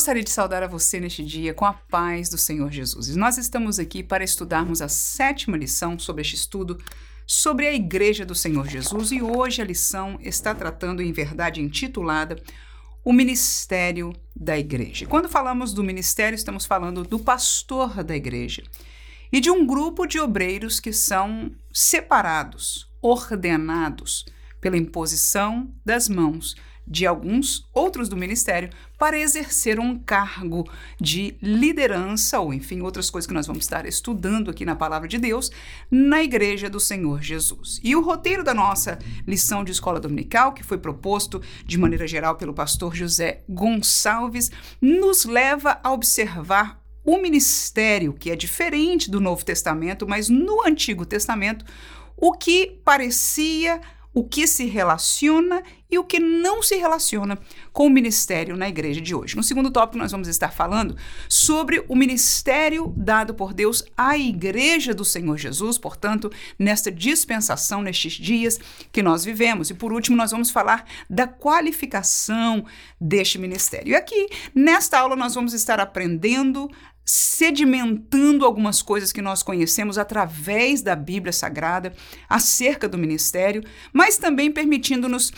gostaria de saudar a você neste dia com a paz do Senhor Jesus. Nós estamos aqui para estudarmos a sétima lição sobre este estudo sobre a Igreja do Senhor Jesus e hoje a lição está tratando, em verdade, intitulada O Ministério da Igreja. Quando falamos do ministério, estamos falando do pastor da igreja e de um grupo de obreiros que são separados, ordenados pela imposição das mãos de alguns outros do ministério para exercer um cargo de liderança, ou enfim, outras coisas que nós vamos estar estudando aqui na palavra de Deus, na igreja do Senhor Jesus. E o roteiro da nossa lição de escola dominical, que foi proposto de maneira geral pelo pastor José Gonçalves, nos leva a observar o ministério, que é diferente do Novo Testamento, mas no Antigo Testamento, o que parecia o que se relaciona e o que não se relaciona com o ministério na igreja de hoje. No segundo tópico, nós vamos estar falando sobre o ministério dado por Deus à igreja do Senhor Jesus, portanto, nesta dispensação, nestes dias que nós vivemos. E por último, nós vamos falar da qualificação deste ministério. E aqui, nesta aula, nós vamos estar aprendendo sedimentando algumas coisas que nós conhecemos através da Bíblia Sagrada acerca do ministério, mas também permitindo-nos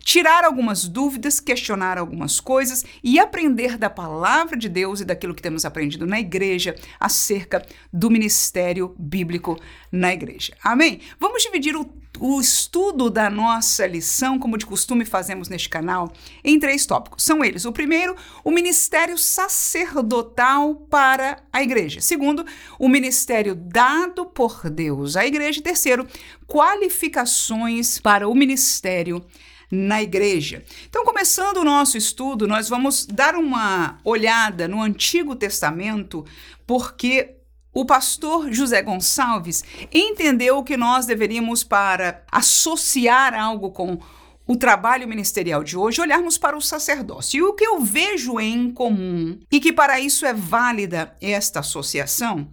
tirar algumas dúvidas, questionar algumas coisas e aprender da palavra de Deus e daquilo que temos aprendido na igreja acerca do ministério bíblico na igreja. Amém? Vamos dividir o, o estudo da nossa lição, como de costume fazemos neste canal, em três tópicos. São eles: o primeiro, o ministério sacerdotal para a igreja. Segundo, o ministério dado por Deus à igreja. Terceiro, qualificações para o ministério na igreja. Então, começando o nosso estudo, nós vamos dar uma olhada no Antigo Testamento, porque o pastor José Gonçalves entendeu que nós deveríamos, para associar algo com o trabalho ministerial de hoje, olharmos para o sacerdócio. E o que eu vejo em comum, e que para isso é válida esta associação,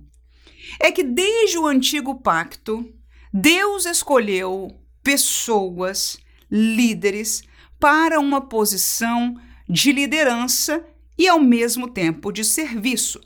é que desde o antigo pacto, Deus escolheu pessoas líderes para uma posição de liderança e, ao mesmo tempo, de serviço.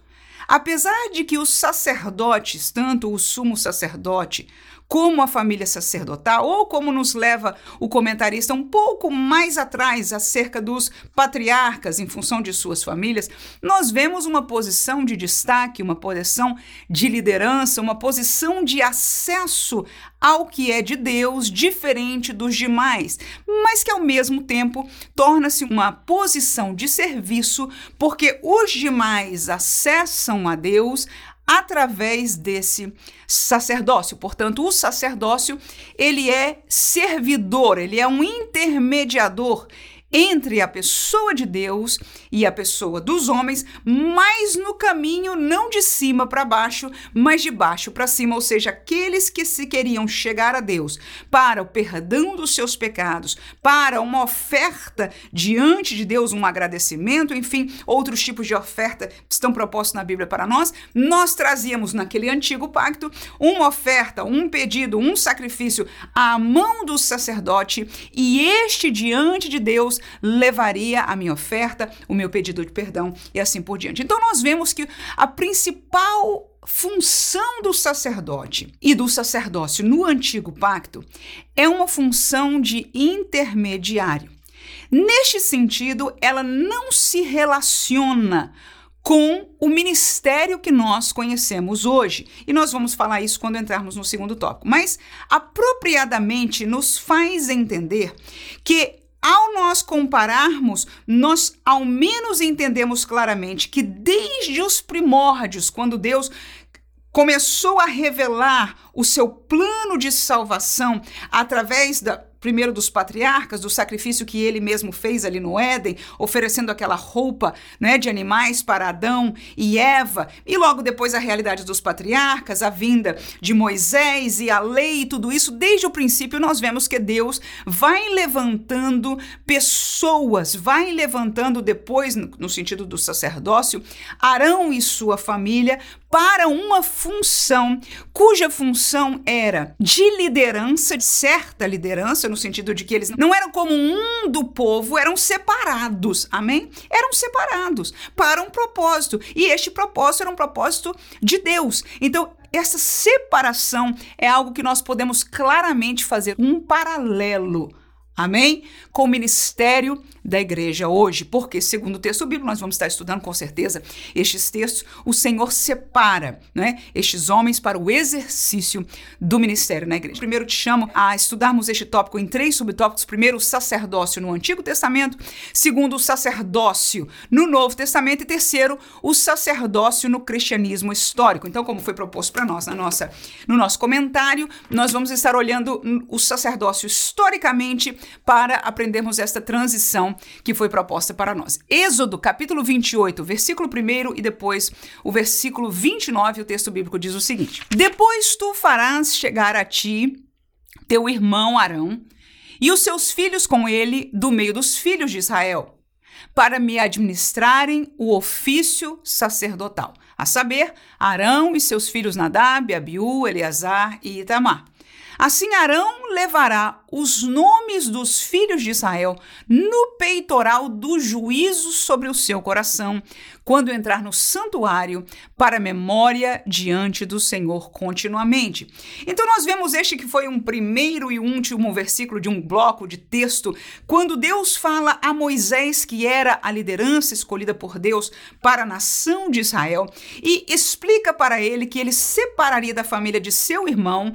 Apesar de que os sacerdotes, tanto o sumo sacerdote como a família sacerdotal, ou como nos leva o comentarista um pouco mais atrás acerca dos patriarcas em função de suas famílias, nós vemos uma posição de destaque, uma posição de liderança, uma posição de acesso ao que é de Deus, diferente dos demais, mas que ao mesmo tempo torna-se uma posição de serviço, porque os demais acessam a Deus através desse sacerdócio. Portanto, o sacerdócio, ele é servidor, ele é um intermediador entre a pessoa de Deus e a pessoa dos homens, mas no caminho não de cima para baixo, mas de baixo para cima, ou seja, aqueles que se queriam chegar a Deus para o perdão dos seus pecados, para uma oferta diante de Deus, um agradecimento, enfim, outros tipos de oferta estão propostos na Bíblia para nós, nós trazíamos naquele antigo pacto uma oferta, um pedido, um sacrifício à mão do sacerdote e este diante de Deus levaria a minha oferta, o meu pedido de perdão e assim por diante. Então nós vemos que a principal função do sacerdote e do sacerdócio no antigo pacto é uma função de intermediário. Neste sentido, ela não se relaciona com o ministério que nós conhecemos hoje. E nós vamos falar isso quando entrarmos no segundo tópico. Mas apropriadamente nos faz entender que ao nós compararmos, nós ao menos entendemos claramente que desde os primórdios, quando Deus começou a revelar o seu plano de salvação através da primeiro dos patriarcas, do sacrifício que ele mesmo fez ali no Éden, oferecendo aquela roupa né, de animais para Adão e Eva, e logo depois a realidade dos patriarcas, a vinda de Moisés e a lei e tudo isso, desde o princípio nós vemos que Deus vai levantando pessoas, vai levantando depois, no sentido do sacerdócio, Arão e sua família para uma função cuja função era de liderança, de certa liderança, no sentido de que eles não eram como um do povo, eram separados, amém? Eram separados para um propósito, e este propósito era um propósito de Deus. Então, essa separação é algo que nós podemos claramente fazer um paralelo Amém? Com o ministério da igreja hoje, porque, segundo o texto bíblico, nós vamos estar estudando com certeza estes textos, o Senhor separa né, estes homens para o exercício do ministério na igreja. Primeiro, te chamo a estudarmos este tópico em três subtópicos. Primeiro, o sacerdócio no Antigo Testamento. Segundo, o sacerdócio no Novo Testamento. E terceiro, o sacerdócio no cristianismo histórico. Então, como foi proposto para nós na nossa, no nosso comentário, nós vamos estar olhando o sacerdócio historicamente para aprendermos esta transição que foi proposta para nós. Êxodo, capítulo 28, versículo 1 e depois o versículo 29, o texto bíblico diz o seguinte: Depois tu farás chegar a ti teu irmão Arão e os seus filhos com ele do meio dos filhos de Israel, para me administrarem o ofício sacerdotal, a saber, Arão e seus filhos Nadab, Abiú, Eleazar e Itamar. Assim Arão levará os nomes dos filhos de Israel no peitoral do juízo sobre o seu coração, quando entrar no santuário para memória diante do Senhor continuamente. Então nós vemos este que foi um primeiro e último versículo de um bloco de texto, quando Deus fala a Moisés que era a liderança escolhida por Deus para a nação de Israel e explica para ele que ele separaria da família de seu irmão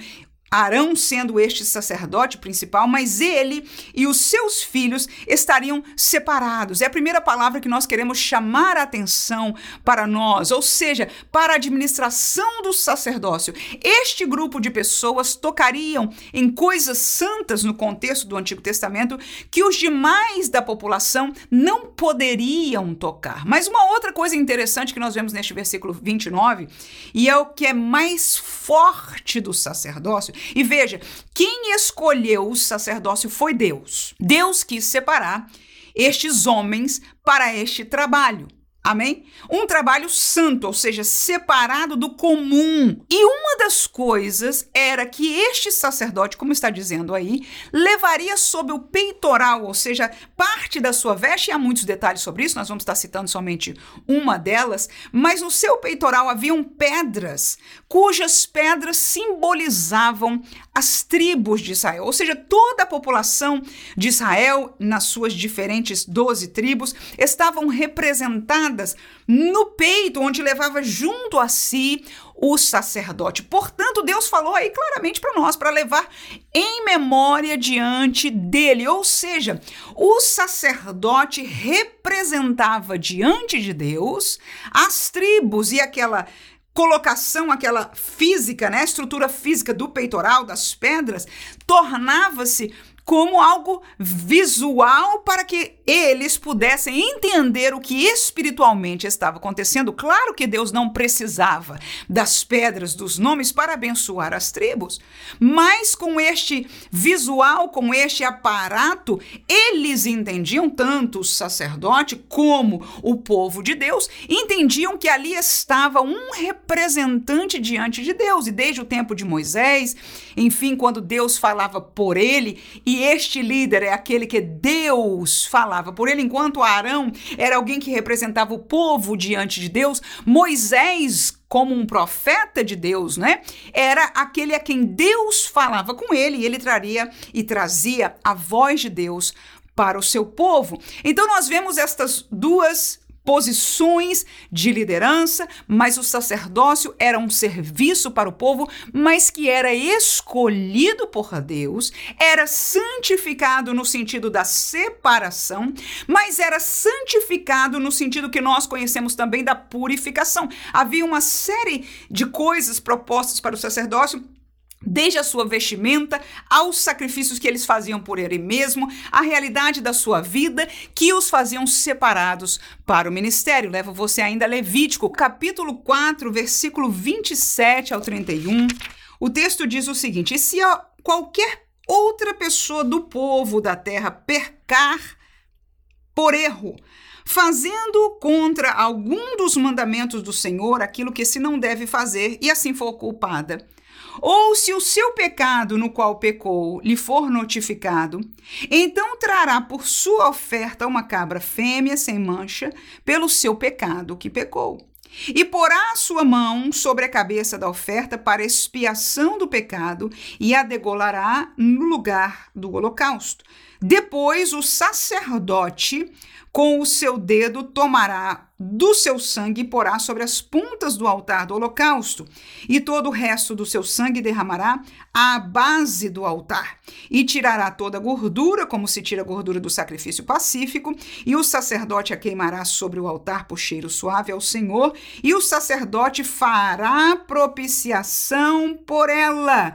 Arão sendo este sacerdote principal, mas ele e os seus filhos estariam separados. É a primeira palavra que nós queremos chamar a atenção para nós, ou seja, para a administração do sacerdócio. Este grupo de pessoas tocariam em coisas santas no contexto do Antigo Testamento que os demais da população não poderiam tocar. Mas uma outra coisa interessante que nós vemos neste versículo 29, e é o que é mais forte do sacerdócio, e veja, quem escolheu o sacerdócio foi Deus. Deus quis separar estes homens para este trabalho. Amém? Um trabalho santo, ou seja, separado do comum. E uma das coisas era que este sacerdote, como está dizendo aí, levaria sob o peitoral, ou seja, parte da sua veste, e há muitos detalhes sobre isso, nós vamos estar citando somente uma delas, mas no seu peitoral haviam pedras, cujas pedras simbolizavam as tribos de Israel, ou seja, toda a população de Israel, nas suas diferentes doze tribos, estavam representadas no peito, onde levava junto a si o sacerdote. Portanto, Deus falou aí claramente para nós, para levar em memória diante dele. Ou seja, o sacerdote representava diante de Deus as tribos e aquela colocação, aquela física, né, a estrutura física do peitoral, das pedras, tornava-se como algo visual para que eles pudessem entender o que espiritualmente estava acontecendo. Claro que Deus não precisava das pedras, dos nomes para abençoar as tribos, mas com este visual, com este aparato, eles entendiam, tanto o sacerdote como o povo de Deus, entendiam que ali estava um representante diante de Deus. E desde o tempo de Moisés, enfim, quando Deus falava por ele e este líder é aquele que Deus falava por ele, enquanto Arão era alguém que representava o povo diante de Deus, Moisés como um profeta de Deus, né? Era aquele a quem Deus falava com ele e ele traria e trazia a voz de Deus para o seu povo. Então nós vemos estas duas posições de liderança, mas o sacerdócio era um serviço para o povo, mas que era escolhido por Deus, era santificado no sentido da separação, mas era santificado no sentido que nós conhecemos também da purificação. Havia uma série de coisas propostas para o sacerdócio desde a sua vestimenta aos sacrifícios que eles faziam por ele mesmo, a realidade da sua vida que os faziam separados para o ministério. Leva você ainda a Levítico, capítulo 4, versículo 27 ao 31. O texto diz o seguinte: E se qualquer outra pessoa do povo da terra percar por erro, fazendo contra algum dos mandamentos do Senhor aquilo que se não deve fazer, e assim for culpada, ou se o seu pecado no qual pecou lhe for notificado, então trará por sua oferta uma cabra fêmea sem mancha pelo seu pecado que pecou. E porá a sua mão sobre a cabeça da oferta para expiação do pecado e a degolará no lugar do holocausto. Depois o sacerdote com o seu dedo tomará do seu sangue e porá sobre as pontas do altar do holocausto, e todo o resto do seu sangue derramará à base do altar, e tirará toda a gordura, como se tira a gordura do sacrifício pacífico, e o sacerdote a queimará sobre o altar por cheiro suave ao Senhor, e o sacerdote fará propiciação por ela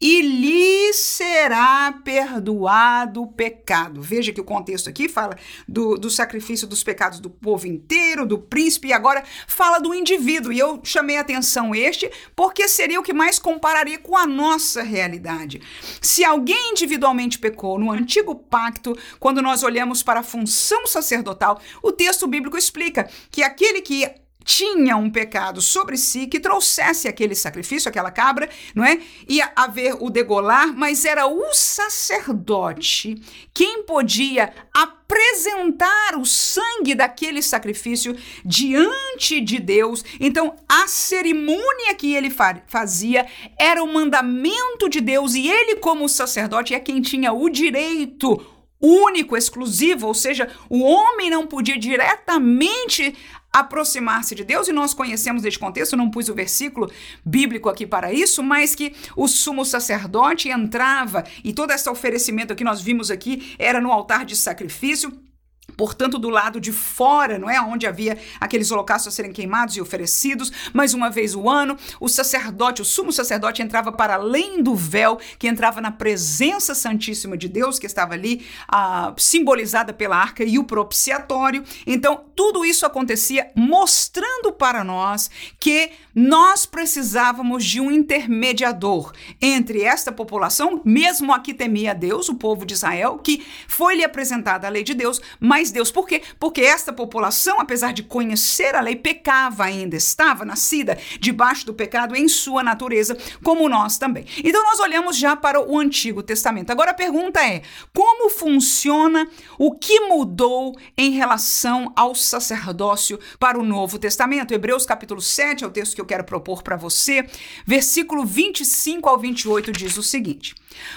e lhe será perdoado o pecado. Veja que o contexto aqui fala do, do sacrifício dos pecados do povo inteiro, do príncipe, e agora fala do indivíduo. E eu chamei a atenção este porque seria o que mais compararia com a nossa realidade. Se alguém individualmente pecou no antigo pacto, quando nós olhamos para a função sacerdotal, o texto bíblico explica que aquele que tinha um pecado sobre si que trouxesse aquele sacrifício, aquela cabra, não é? Ia haver o degolar, mas era o sacerdote quem podia apresentar o sangue daquele sacrifício diante de Deus. Então, a cerimônia que ele fazia era o mandamento de Deus e ele, como sacerdote, é quem tinha o direito único, exclusivo, ou seja, o homem não podia diretamente aproximar-se de Deus, e nós conhecemos este contexto, não pus o versículo bíblico aqui para isso, mas que o sumo sacerdote entrava e todo esse oferecimento que nós vimos aqui era no altar de sacrifício portanto, do lado de fora, não é? Onde havia aqueles holocaustos a serem queimados e oferecidos, mas uma vez o ano, o sacerdote, o sumo sacerdote, entrava para além do véu, que entrava na presença santíssima de Deus, que estava ali ah, simbolizada pela arca e o propiciatório. Então, tudo isso acontecia mostrando para nós que nós precisávamos de um intermediador entre esta população, mesmo a que temia Deus, o povo de Israel, que foi-lhe apresentada a lei de Deus, mas Deus, por quê? Porque esta população, apesar de conhecer a lei, pecava ainda, estava nascida debaixo do pecado em sua natureza, como nós também. Então nós olhamos já para o Antigo Testamento. Agora a pergunta é: como funciona, o que mudou em relação ao sacerdócio para o Novo Testamento? Hebreus capítulo 7 é o texto que eu quero propor para você. Versículo 25 ao 28 diz o seguinte: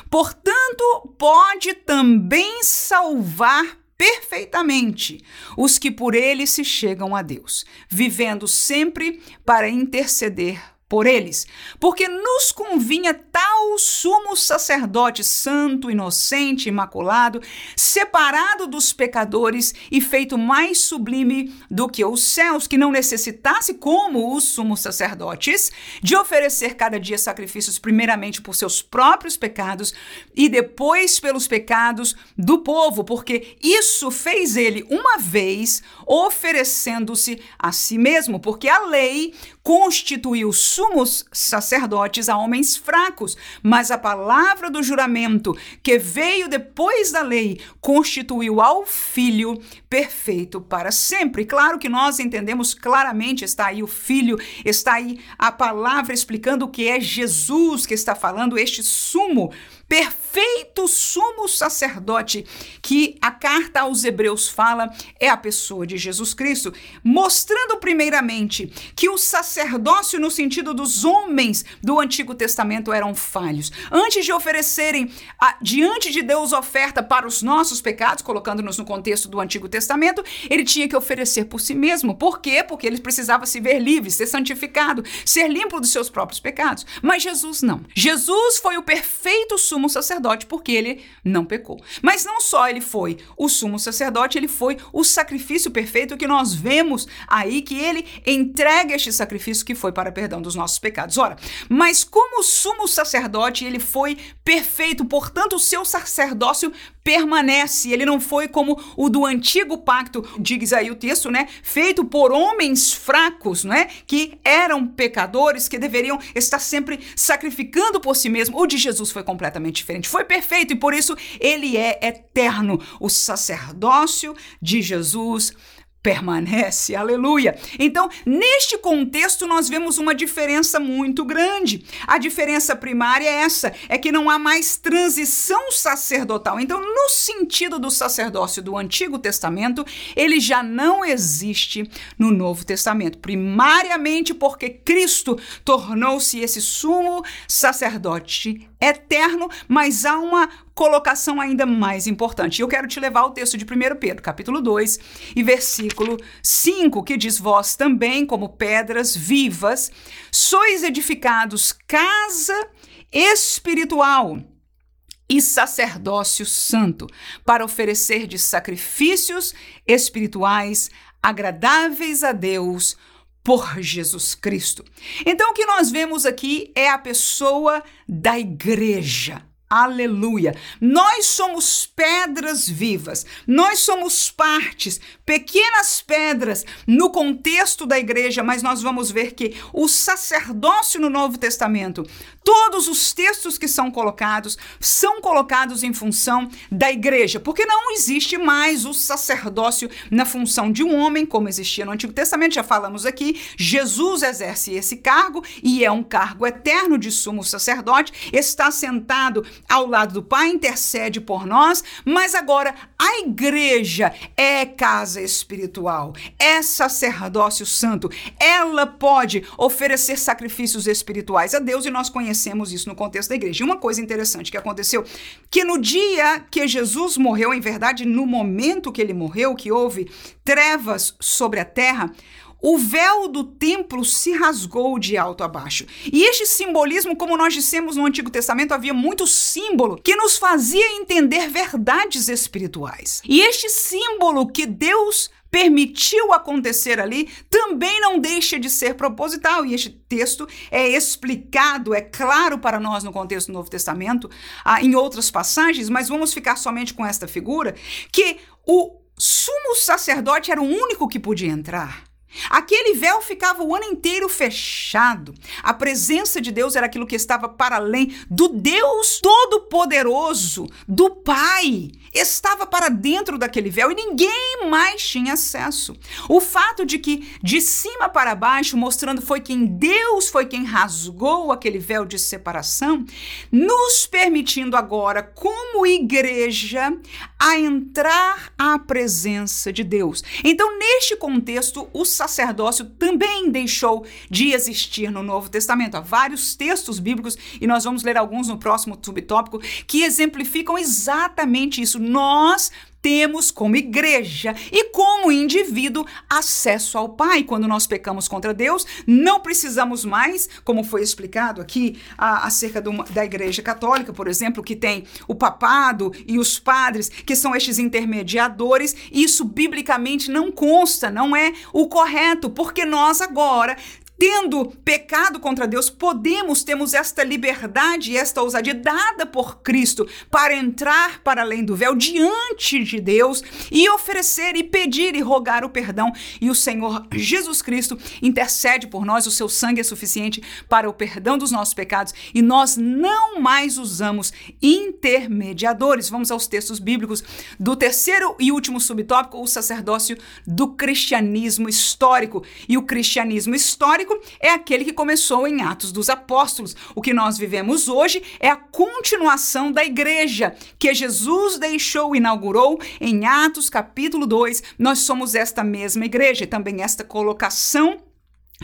Portanto, pode também salvar perfeitamente os que por ele se chegam a Deus, vivendo sempre para interceder por eles, porque nos convinha tal sumo sacerdote santo, inocente, imaculado, separado dos pecadores e feito mais sublime do que os céus, que não necessitasse, como os sumos sacerdotes, de oferecer cada dia sacrifícios, primeiramente por seus próprios pecados e depois pelos pecados do povo, porque isso fez ele uma vez, oferecendo-se a si mesmo, porque a lei constituiu sumos sacerdotes a homens fracos, mas a palavra do juramento que veio depois da lei constituiu ao filho perfeito para sempre. Claro que nós entendemos claramente, está aí o filho, está aí a palavra explicando o que é Jesus que está falando, este sumo perfeito sumo sacerdote que a carta aos Hebreus fala é a pessoa de Jesus Cristo, mostrando primeiramente que o sacerdócio no sentido dos homens do Antigo Testamento eram falhos. Antes de oferecerem a, diante de Deus oferta para os nossos pecados, colocando-nos no contexto do Antigo Testamento, ele tinha que oferecer por si mesmo. Por quê? Porque ele precisava se ver livre, ser santificado, ser limpo dos seus próprios pecados. Mas Jesus não. Jesus foi o perfeito sumo sacerdote, porque ele não pecou. Mas não só ele foi o sumo sacerdote, ele foi o sacrifício perfeito que nós vemos aí que ele entrega este sacrifício que foi para perdão dos nossos pecados. Ora, mas como sumo sacerdote, ele foi perfeito, portanto, o seu sacerdócio permanece. Ele não foi como o do antigo pacto, diz aí o texto, né? Feito por homens fracos, né? Que eram pecadores, que deveriam estar sempre sacrificando por si mesmo. O de Jesus foi completamente diferente. Foi perfeito e por isso ele é eterno. O sacerdócio de Jesus permanece. Aleluia. Então, neste contexto, nós vemos uma diferença muito grande. A diferença primária é essa: é que não há mais transição sacerdotal. Então, no sentido do sacerdócio do Antigo Testamento, ele já não existe no Novo Testamento. Primariamente porque Cristo tornou-se esse sumo sacerdote eterno, mas há uma colocação ainda mais importante. Eu quero te levar ao texto de 1 Pedro, capítulo 2, e versículo 5, que diz: Vós também, como pedras vivas, sois edificados casa espiritual e sacerdócio santo, para oferecer de sacrifícios espirituais agradáveis a Deus por Jesus Cristo. Então, o que nós vemos aqui é a pessoa da igreja. Aleluia! Nós somos pedras vivas, nós somos partes, pequenas pedras no contexto da igreja, mas nós vamos ver que o sacerdócio no Novo Testamento, todos os textos que são colocados, são colocados em função da igreja, porque não existe mais o sacerdócio na função de um homem, como existia no Antigo Testamento, já falamos aqui. Jesus exerce esse cargo e é um cargo eterno de sumo sacerdote, está sentado ao lado do Pai, intercede por nós, mas agora a igreja é casa espiritual, é sacerdócio santo. Ela pode oferecer sacrifícios espirituais a Deus e nós conhecemos isso no contexto da igreja. E uma coisa interessante que aconteceu, que no dia que Jesus morreu, em verdade, no momento que ele morreu, que houve trevas sobre a terra, o véu do templo se rasgou de alto a baixo. E este simbolismo, como nós dissemos no Antigo Testamento, havia muito símbolo que nos fazia entender verdades espirituais. E este símbolo que Deus permitiu acontecer ali também não deixa de ser proposital. E este texto é explicado, é claro para nós no contexto do Novo Testamento, ah, em outras passagens, mas vamos ficar somente com esta figura, que o sumo sacerdote era o único que podia entrar. Aquele véu ficava o ano inteiro fechado. A presença de Deus era aquilo que estava para além do Deus Todo-Poderoso, do Pai. Estava para dentro daquele véu e ninguém mais tinha acesso. O fato de que de cima para baixo, mostrando foi quem Deus foi quem rasgou aquele véu de separação, nos permitindo agora, como igreja, a entrar à presença de Deus. Então, neste contexto, o sacerdócio também deixou de existir no Novo Testamento. Há vários textos bíblicos, e nós vamos ler alguns no próximo subtópico, que exemplificam exatamente isso. Nós temos como igreja e como indivíduo acesso ao Pai. Quando nós pecamos contra Deus, não precisamos mais, como foi explicado aqui a, acerca do, da Igreja Católica, por exemplo, que tem o papado e os padres, que são estes intermediadores. Isso biblicamente não consta, não é o correto, porque nós agora tendo pecado contra Deus, podemos, temos esta liberdade esta ousadia dada por Cristo para entrar para além do véu diante de Deus e oferecer e pedir e rogar o perdão. E o Senhor Jesus Cristo intercede por nós, o seu sangue é suficiente para o perdão dos nossos pecados e nós não mais usamos intermediadores. Vamos aos textos bíblicos do terceiro e último subtópico, o sacerdócio do cristianismo histórico. E o cristianismo histórico é aquele que começou em Atos dos Apóstolos. O que nós vivemos hoje é a continuação da igreja que Jesus deixou, inaugurou em Atos capítulo 2. Nós somos esta mesma igreja e também esta colocação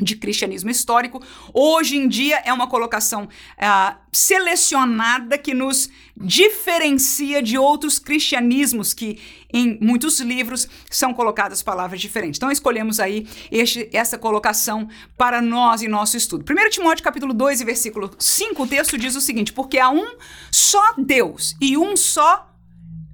de cristianismo histórico. Hoje em dia é uma colocação uh, selecionada que nos diferencia de outros cristianismos que em muitos livros são colocadas palavras diferentes. Então escolhemos aí este, essa colocação para nós em nosso estudo. 1 Timóteo capítulo 2 e versículo 5, o texto diz o seguinte: porque há um só Deus e um só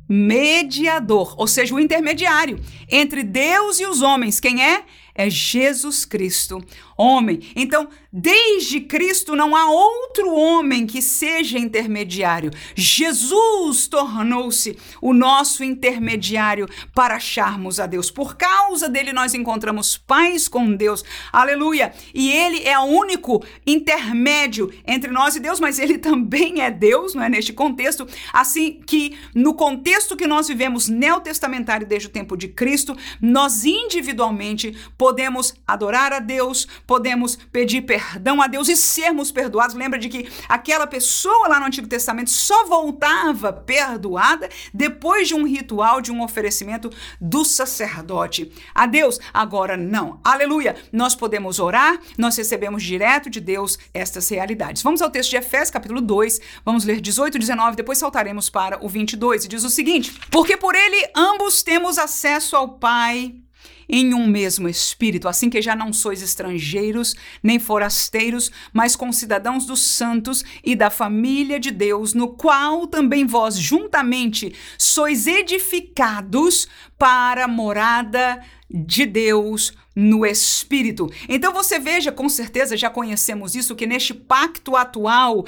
mediador, ou seja, o intermediário entre Deus e os homens. Quem é? É Jesus Cristo, homem. Então, desde Cristo não há outro homem que seja intermediário. Jesus tornou-se o nosso intermediário para acharmos a Deus. Por causa dele nós encontramos paz com Deus. Aleluia! E ele é o único intermédio entre nós e Deus, mas ele também é Deus, não é neste contexto, assim que no contexto que nós vivemos neotestamentário desde o tempo de Cristo, nós individualmente podemos adorar a Deus, podemos pedir perdão a Deus e sermos perdoados. Lembra de que aquela pessoa lá no Antigo Testamento só voltava perdoada depois de um ritual, de um oferecimento do sacerdote a Deus. Agora não. Aleluia! Nós podemos orar, nós recebemos direto de Deus estas realidades. Vamos ao texto de Efésios, capítulo 2, vamos ler 18 e 19, depois saltaremos para o 22 e diz o seguinte: Porque por ele ambos temos acesso ao Pai em um mesmo espírito, assim que já não sois estrangeiros nem forasteiros, mas concidadãos dos santos e da família de Deus, no qual também vós juntamente sois edificados para a morada de Deus no Espírito. Então você veja, com certeza já conhecemos isso, que neste pacto atual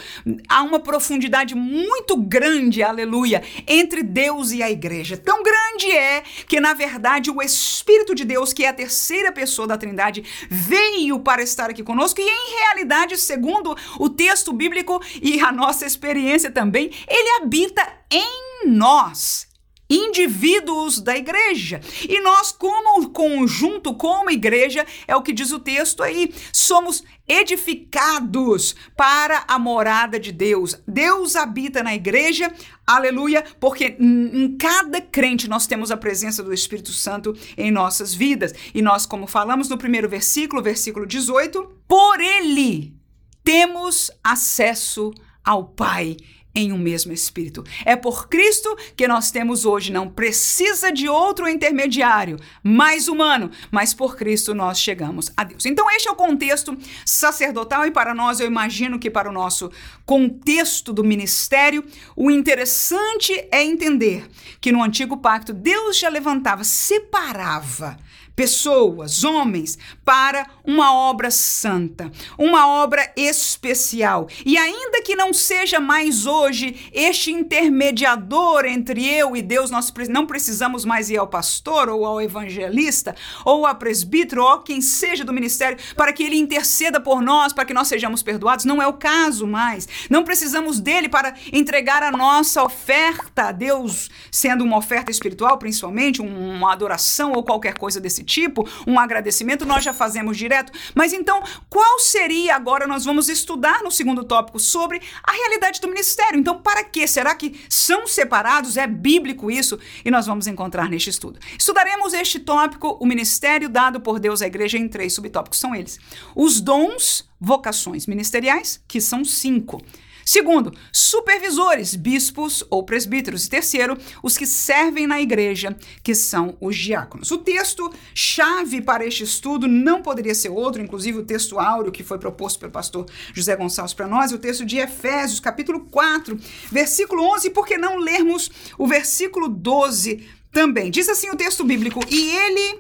há uma profundidade muito grande, aleluia, entre Deus e a igreja. Tão grande é que, na verdade, o Espírito de Deus, que é a terceira pessoa da Trindade, veio para estar aqui conosco e, em realidade, segundo o texto bíblico e a nossa experiência também, ele habita em nós indivíduos da igreja. E nós, como conjunto, como igreja, é o que diz o texto aí, somos edificados para a morada de Deus. Deus habita na igreja, aleluia, porque em cada crente nós temos a presença do Espírito Santo em nossas vidas. E nós, como falamos no primeiro versículo, versículo 18, por ele temos acesso ao Pai em um mesmo espírito. É por Cristo que nós temos hoje, não precisa de outro intermediário mais humano, mas por Cristo nós chegamos a Deus. Então, este é o contexto sacerdotal e para nós, eu imagino que para o nosso contexto do ministério, o interessante é entender que no antigo pacto Deus já levantava, separava pessoas, homens, para uma obra santa, uma obra especial. E ainda que não seja mais hoje este intermediador entre eu e Deus, nós não precisamos mais ir ao pastor ou ao evangelista ou ao presbítero ou quem seja do ministério para que ele interceda por nós, para que nós sejamos perdoados. Não é o caso mais. Não precisamos dele para entregar a nossa oferta a Deus, sendo uma oferta espiritual, principalmente, uma adoração ou qualquer coisa desse tipo, um agradecimento, nós já fazemos direto. Mas então, qual seria agora? Nós vamos estudar no segundo tópico sobre a realidade do ministério. Então, para que? Será que são separados? É bíblico isso? E nós vamos encontrar neste estudo. Estudaremos este tópico, o ministério dado por Deus à igreja, em três subtópicos. São eles: os dons, vocações ministeriais, que são cinco. Segundo, supervisores, bispos ou presbíteros. E terceiro, os que servem na igreja, que são os diáconos. O texto chave para este estudo não poderia ser outro, inclusive o texto áureo que foi proposto pelo pastor José Gonçalves para nós, o texto de Efésios, capítulo 4, versículo 11. Por que não lermos o versículo 12 também? Diz assim o texto bíblico: E ele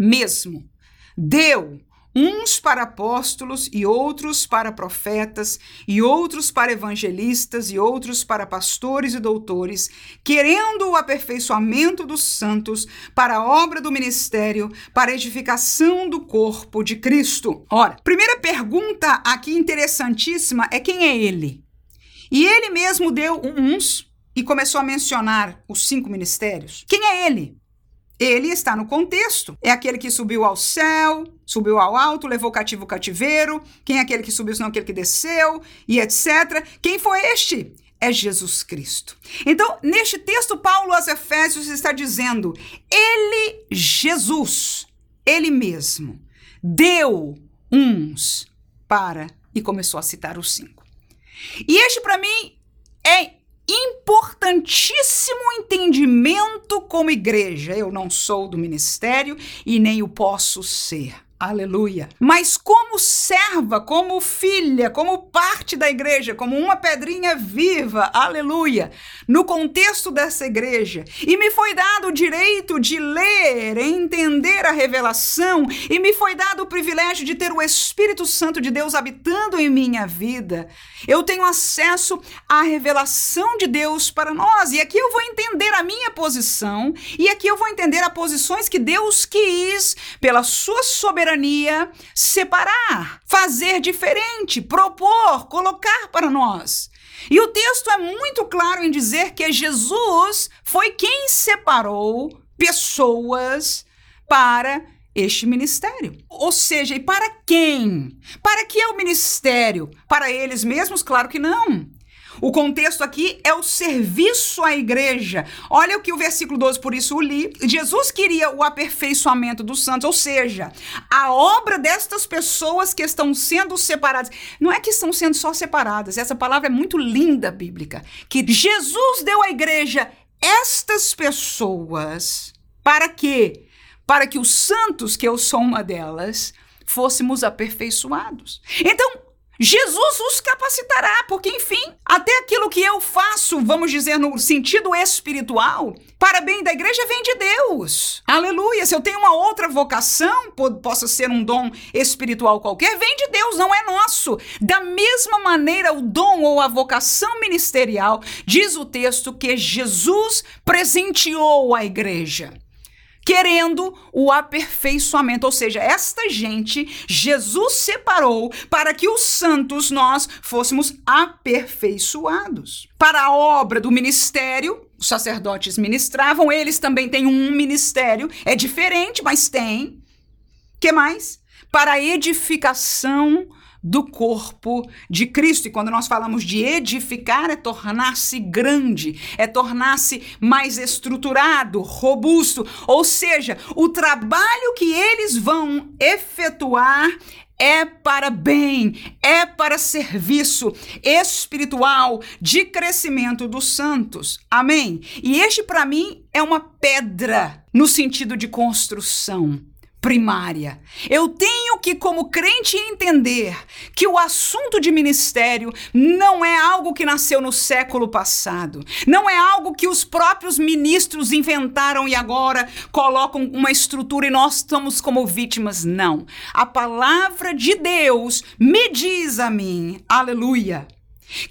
mesmo deu uns para apóstolos e outros para profetas e outros para evangelistas e outros para pastores e doutores, querendo o aperfeiçoamento dos santos para a obra do ministério, para a edificação do corpo de Cristo. Ora, primeira pergunta aqui interessantíssima é quem é ele? E ele mesmo deu uns e começou a mencionar os cinco ministérios. Quem é ele? Ele está no contexto. É aquele que subiu ao céu, subiu ao alto, levou cativo o cativeiro. Quem é aquele que subiu, senão aquele que desceu, e etc. Quem foi este? É Jesus Cristo. Então, neste texto, Paulo aos Efésios está dizendo: Ele, Jesus, Ele mesmo, deu uns para. E começou a citar os cinco. E este, para mim, é importantíssimo entendimento como igreja. Eu não sou do ministério e nem o posso ser. Aleluia. Mas como serva, como filha, como parte da igreja, como uma pedrinha viva, aleluia, no contexto dessa igreja, e me foi dado o direito de ler, entender a revelação, e me foi dado o privilégio de ter o Espírito Santo de Deus habitando em minha vida. Eu tenho acesso à revelação de Deus para nós, e aqui eu vou entender a minha posição, e aqui eu vou entender as posições que Deus quis, pela sua soberania soberania separar, fazer diferente, propor, colocar para nós. E o texto é muito claro em dizer que Jesus foi quem separou pessoas para este ministério. Ou seja, e para quem? Para que é o ministério? Para eles mesmos? Claro que não. O contexto aqui é o serviço à igreja. Olha o que o versículo 12, por isso o li. Jesus queria o aperfeiçoamento dos santos, ou seja, a obra destas pessoas que estão sendo separadas. Não é que estão sendo só separadas, essa palavra é muito linda bíblica. Que Jesus deu à igreja estas pessoas para quê? Para que os santos, que eu sou uma delas, fôssemos aperfeiçoados. Então, Jesus os capacitará, porque, enfim, até aquilo que eu faço, vamos dizer, no sentido espiritual, para bem da igreja, vem de Deus. Aleluia. Se eu tenho uma outra vocação, possa ser um dom espiritual qualquer, vem de Deus, não é nosso. Da mesma maneira, o dom ou a vocação ministerial, diz o texto que Jesus presenteou a igreja querendo o aperfeiçoamento. Ou seja, esta gente Jesus separou para que os santos nós fôssemos aperfeiçoados. Para a obra do ministério, os sacerdotes ministravam, eles também têm um ministério, é diferente, mas tem. Que mais? Para a edificação do corpo de Cristo. E quando nós falamos de edificar, é tornar-se grande, é tornar-se mais estruturado, robusto. Ou seja, o trabalho que eles vão efetuar é para bem, é para serviço espiritual de crescimento dos santos. Amém? E este, para mim, é uma pedra no sentido de construção primária. Eu tenho que, como crente, entender que o assunto de ministério não é algo que nasceu no século passado, não é algo que os próprios ministros inventaram e agora colocam uma estrutura e nós estamos como vítimas. Não. A palavra de Deus me diz a mim, aleluia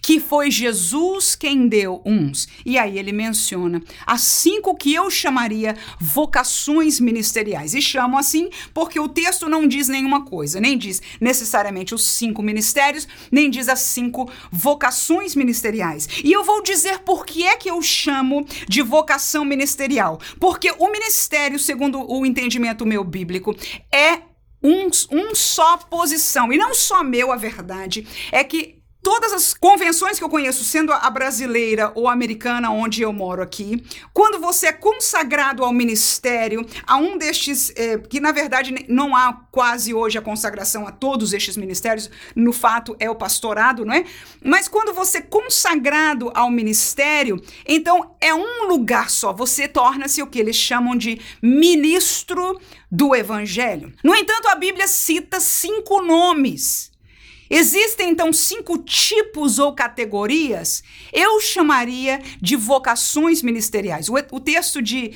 que foi Jesus quem deu uns. E aí ele menciona as cinco que eu chamaria vocações ministeriais. E chamo assim porque o texto não diz nenhuma coisa, nem diz necessariamente os cinco ministérios, nem diz as cinco vocações ministeriais. E eu vou dizer por que é que eu chamo de vocação ministerial. Porque o ministério, segundo o entendimento meu bíblico, é um, um só posição. E não só meu, a verdade é que todas as convenções que eu conheço, sendo a brasileira ou a americana, onde eu moro aqui, quando você é consagrado ao ministério, a um destes, é, que na verdade não há quase hoje a consagração a todos estes ministérios, no fato é o pastorado, não é? Mas quando você é consagrado ao ministério, então é um lugar só, você torna-se o que eles chamam de ministro do evangelho. No entanto, a Bíblia cita cinco nomes Existem então cinco tipos ou categorias, eu chamaria de vocações ministeriais. O, o texto de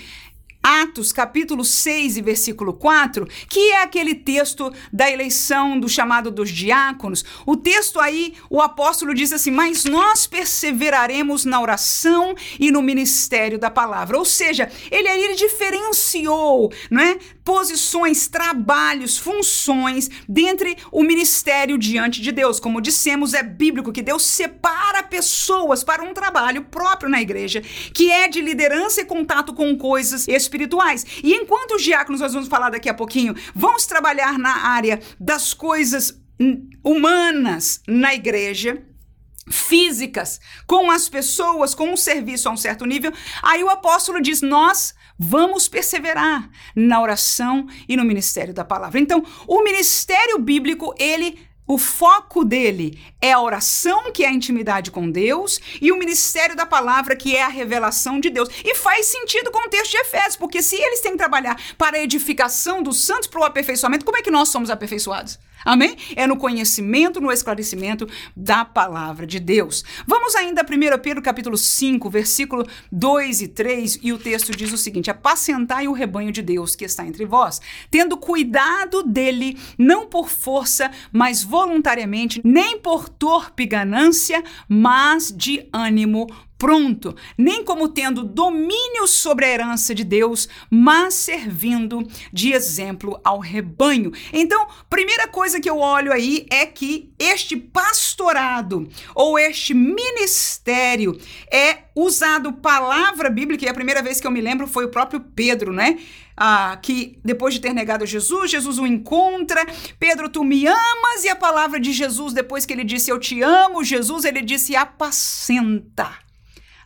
Atos, capítulo 6 e versículo 4, que é aquele texto da eleição do chamado dos diáconos. O texto aí, o apóstolo diz assim: Mas nós perseveraremos na oração e no ministério da palavra. Ou seja, ele aí ele diferenciou, não é? Posições, trabalhos, funções dentre o ministério diante de Deus. Como dissemos, é bíblico que Deus separa pessoas para um trabalho próprio na igreja, que é de liderança e contato com coisas espirituais. E enquanto os diáconos, nós vamos falar daqui a pouquinho, vamos trabalhar na área das coisas humanas na igreja, físicas, com as pessoas, com o serviço a um certo nível, aí o apóstolo diz: Nós Vamos perseverar na oração e no ministério da palavra. Então, o ministério bíblico, ele o foco dele é a oração, que é a intimidade com Deus, e o ministério da palavra, que é a revelação de Deus. E faz sentido com o texto de Efésios, porque se eles têm que trabalhar para a edificação dos santos, para o aperfeiçoamento, como é que nós somos aperfeiçoados? Amém? É no conhecimento, no esclarecimento da palavra de Deus. Vamos ainda a 1 Pedro capítulo 5, versículo 2 e 3, e o texto diz o seguinte: Apacentai o rebanho de Deus que está entre vós, tendo cuidado dele, não por força, mas voluntariamente, nem por torpe ganância, mas de ânimo pronto, nem como tendo domínio sobre a herança de Deus, mas servindo de exemplo ao rebanho. Então, primeira coisa que eu olho aí é que este pastorado ou este ministério é usado palavra bíblica, e a primeira vez que eu me lembro foi o próprio Pedro, né? Ah, que depois de ter negado Jesus, Jesus o encontra. Pedro, tu me amas, e a palavra de Jesus, depois que ele disse eu te amo, Jesus, ele disse apacenta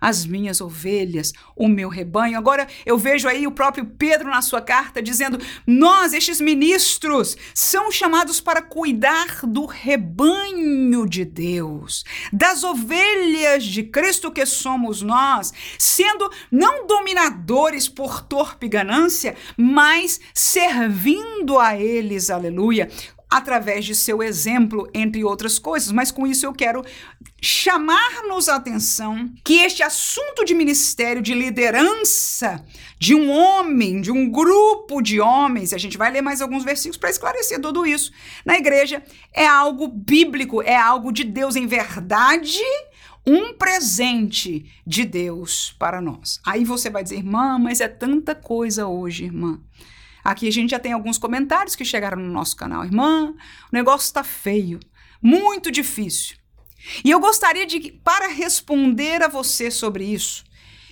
as minhas ovelhas, o meu rebanho. Agora eu vejo aí o próprio Pedro na sua carta dizendo: Nós, estes ministros, são chamados para cuidar do rebanho de Deus, das ovelhas de Cristo que somos nós, sendo não dominadores por torpe ganância, mas servindo a eles, aleluia, através de seu exemplo, entre outras coisas. Mas com isso eu quero chamar-nos a atenção que este assunto de ministério, de liderança de um homem, de um grupo de homens, a gente vai ler mais alguns versículos para esclarecer tudo isso, na igreja, é algo bíblico, é algo de Deus em verdade um presente de Deus para nós. Aí você vai dizer, irmã, mas é tanta coisa hoje, irmã. Aqui a gente já tem alguns comentários que chegaram no nosso canal. Irmã, o negócio está feio, muito difícil. E eu gostaria de, para responder a você sobre isso,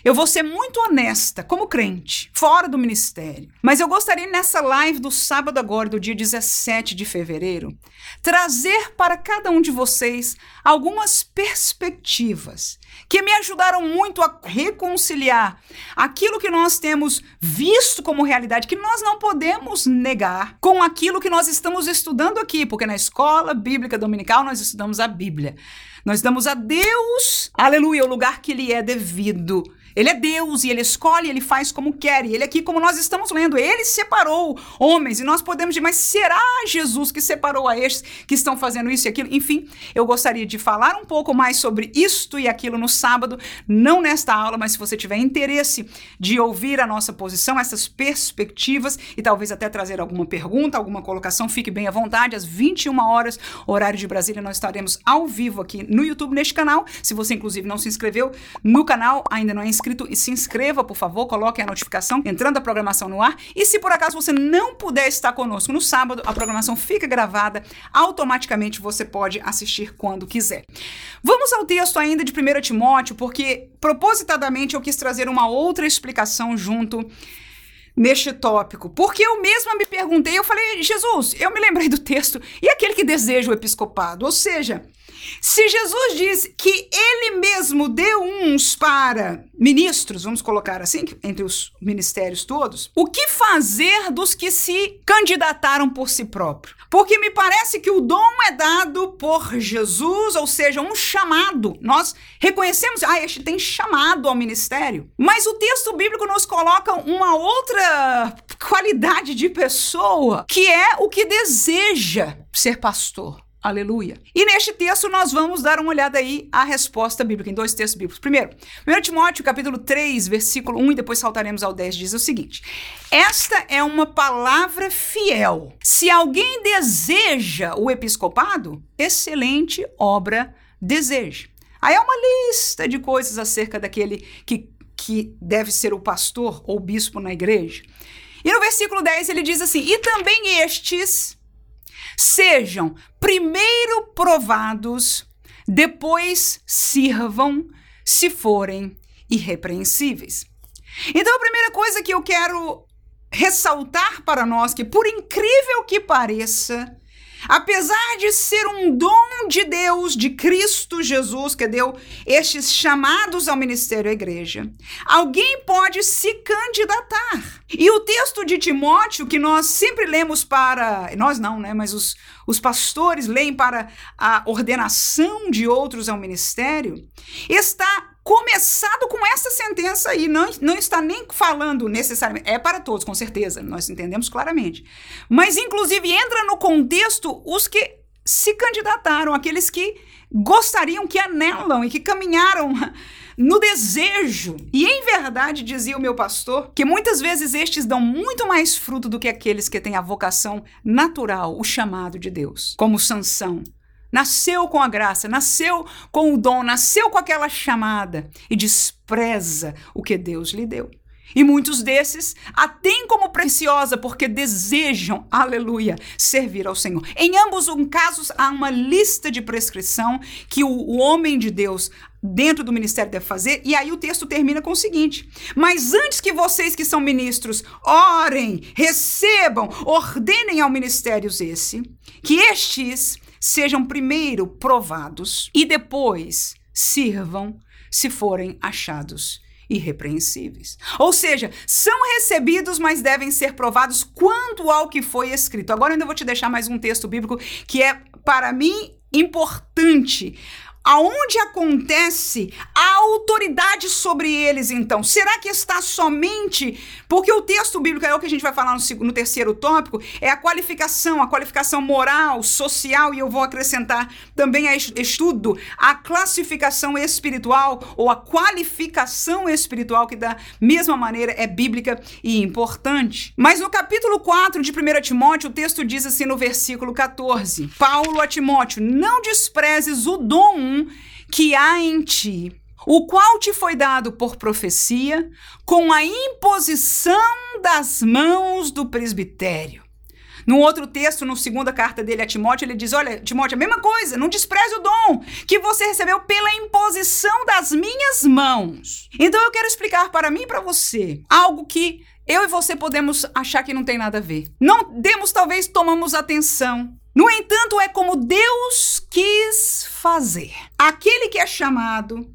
eu vou ser muito honesta, como crente, fora do ministério. Mas eu gostaria nessa live do sábado agora, do dia 17 de fevereiro, trazer para cada um de vocês algumas perspectivas que me ajudaram muito a reconciliar aquilo que nós temos visto como realidade, que nós não podemos negar, com aquilo que nós estamos estudando aqui, porque na escola bíblica dominical nós estudamos a Bíblia. Nós damos a Deus, aleluia, o lugar que lhe é devido. Ele é Deus e ele escolhe, ele faz como quer. E ele aqui, como nós estamos lendo, ele separou homens e nós podemos dizer, mas será Jesus que separou a estes que estão fazendo isso e aquilo? Enfim, eu gostaria de falar um pouco mais sobre isto e aquilo no sábado, não nesta aula, mas se você tiver interesse de ouvir a nossa posição, essas perspectivas e talvez até trazer alguma pergunta, alguma colocação, fique bem à vontade. Às 21 horas, horário de Brasília, nós estaremos ao vivo aqui no YouTube, neste canal. Se você, inclusive, não se inscreveu no canal, ainda não é inscrito, inscrito e se inscreva, por favor, coloque a notificação entrando a programação no ar. E se por acaso você não puder estar conosco no sábado, a programação fica gravada, automaticamente você pode assistir quando quiser. Vamos ao texto ainda de 1 Timóteo, porque propositadamente eu quis trazer uma outra explicação junto neste tópico. Porque eu mesma me perguntei, eu falei, Jesus, eu me lembrei do texto, e aquele que deseja o episcopado? Ou seja, se Jesus diz que ele mesmo deu uns para ministros, vamos colocar assim, entre os ministérios todos, o que fazer dos que se candidataram por si próprio? Porque me parece que o dom é dado por Jesus, ou seja, um chamado. Nós reconhecemos, ah, este tem chamado ao ministério. Mas o texto bíblico nos coloca uma outra qualidade de pessoa, que é o que deseja ser pastor. Aleluia. E neste texto nós vamos dar uma olhada aí à resposta bíblica, em dois textos bíblicos. Primeiro, 1 Timóteo, capítulo 3, versículo 1, e depois saltaremos ao 10, diz o seguinte: Esta é uma palavra fiel. Se alguém deseja o episcopado, excelente obra deseja. Aí é uma lista de coisas acerca daquele que, que deve ser o pastor ou bispo na igreja. E no versículo 10 ele diz assim: E também estes Sejam primeiro provados, depois sirvam, se forem irrepreensíveis. Então, a primeira coisa que eu quero ressaltar para nós, que por incrível que pareça, Apesar de ser um dom de Deus, de Cristo Jesus, que deu estes chamados ao ministério à igreja, alguém pode se candidatar. E o texto de Timóteo, que nós sempre lemos para. Nós não, né? Mas os, os pastores leem para a ordenação de outros ao ministério, está começado com essa sentença aí, não, não está nem falando necessariamente, é para todos, com certeza, nós entendemos claramente. Mas, inclusive, entra no contexto os que se candidataram, aqueles que gostariam, que anelam e que caminharam no desejo. E em verdade, dizia o meu pastor, que muitas vezes estes dão muito mais fruto do que aqueles que têm a vocação natural, o chamado de Deus, como Sansão nasceu com a graça, nasceu com o dom, nasceu com aquela chamada e despreza o que Deus lhe deu. E muitos desses a têm como preciosa porque desejam, aleluia, servir ao Senhor. Em ambos os casos, há uma lista de prescrição que o, homem de Deus dentro do ministério deve fazer, e aí o texto termina com o seguinte: Mas antes que vocês que são ministros orem, recebam, ordenem ao ministérios esse, que estes sejam primeiro provados e depois sirvam se forem achados irrepreensíveis. Ou seja, são recebidos, mas devem ser provados quanto ao que foi escrito. Agora eu ainda vou te deixar mais um texto bíblico que é para mim importante aonde acontece a autoridade sobre eles, então? Será que está somente. Porque o texto bíblico é o que a gente vai falar no, no, terceiro tópico, é a qualificação, a qualificação moral, social, e eu vou acrescentar também a estudo, a classificação espiritual ou a qualificação espiritual, que da mesma maneira é bíblica e importante. Mas no capítulo 4 de 1 Timóteo, o texto diz assim no versículo 14: Paulo a Timóteo, não desprezes o dom que há em ti, o qual te foi dado por profecia, com a imposição das mãos do presbitério. No outro texto, na segunda carta dele a Timóteo, ele diz: Olha, Timóteo, a mesma coisa, não despreze o dom que você recebeu pela imposição das minhas mãos. Então eu quero explicar para mim e para você algo que eu e você podemos achar que não tem nada a ver. Não demos, talvez, tomamos atenção. No entanto, é como Deus quis fazer. Aquele que é chamado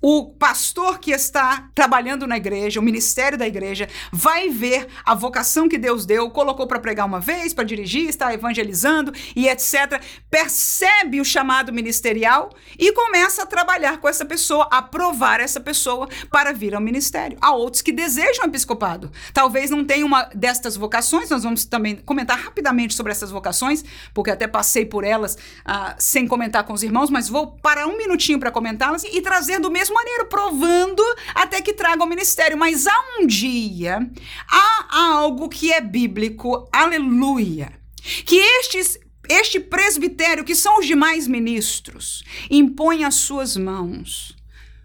o pastor que está trabalhando na igreja, o ministério da igreja, vai ver a vocação que Deus deu, colocou para pregar uma vez, para dirigir, está evangelizando e etc. Percebe o chamado ministerial e começa a trabalhar com essa pessoa, aprovar essa pessoa para vir ao ministério. Há outros que desejam episcopado. Talvez não tenha uma destas vocações, nós vamos também comentar rapidamente sobre essas vocações, porque até passei por elas uh, sem comentar com os irmãos, mas vou parar um minutinho para comentá-las e, e trazer do mesmo maneiro, provando até que traga o ministério. Mas há um dia, há algo que é bíblico, aleluia, que estes este presbitério, que são os demais ministros, impõe as suas mãos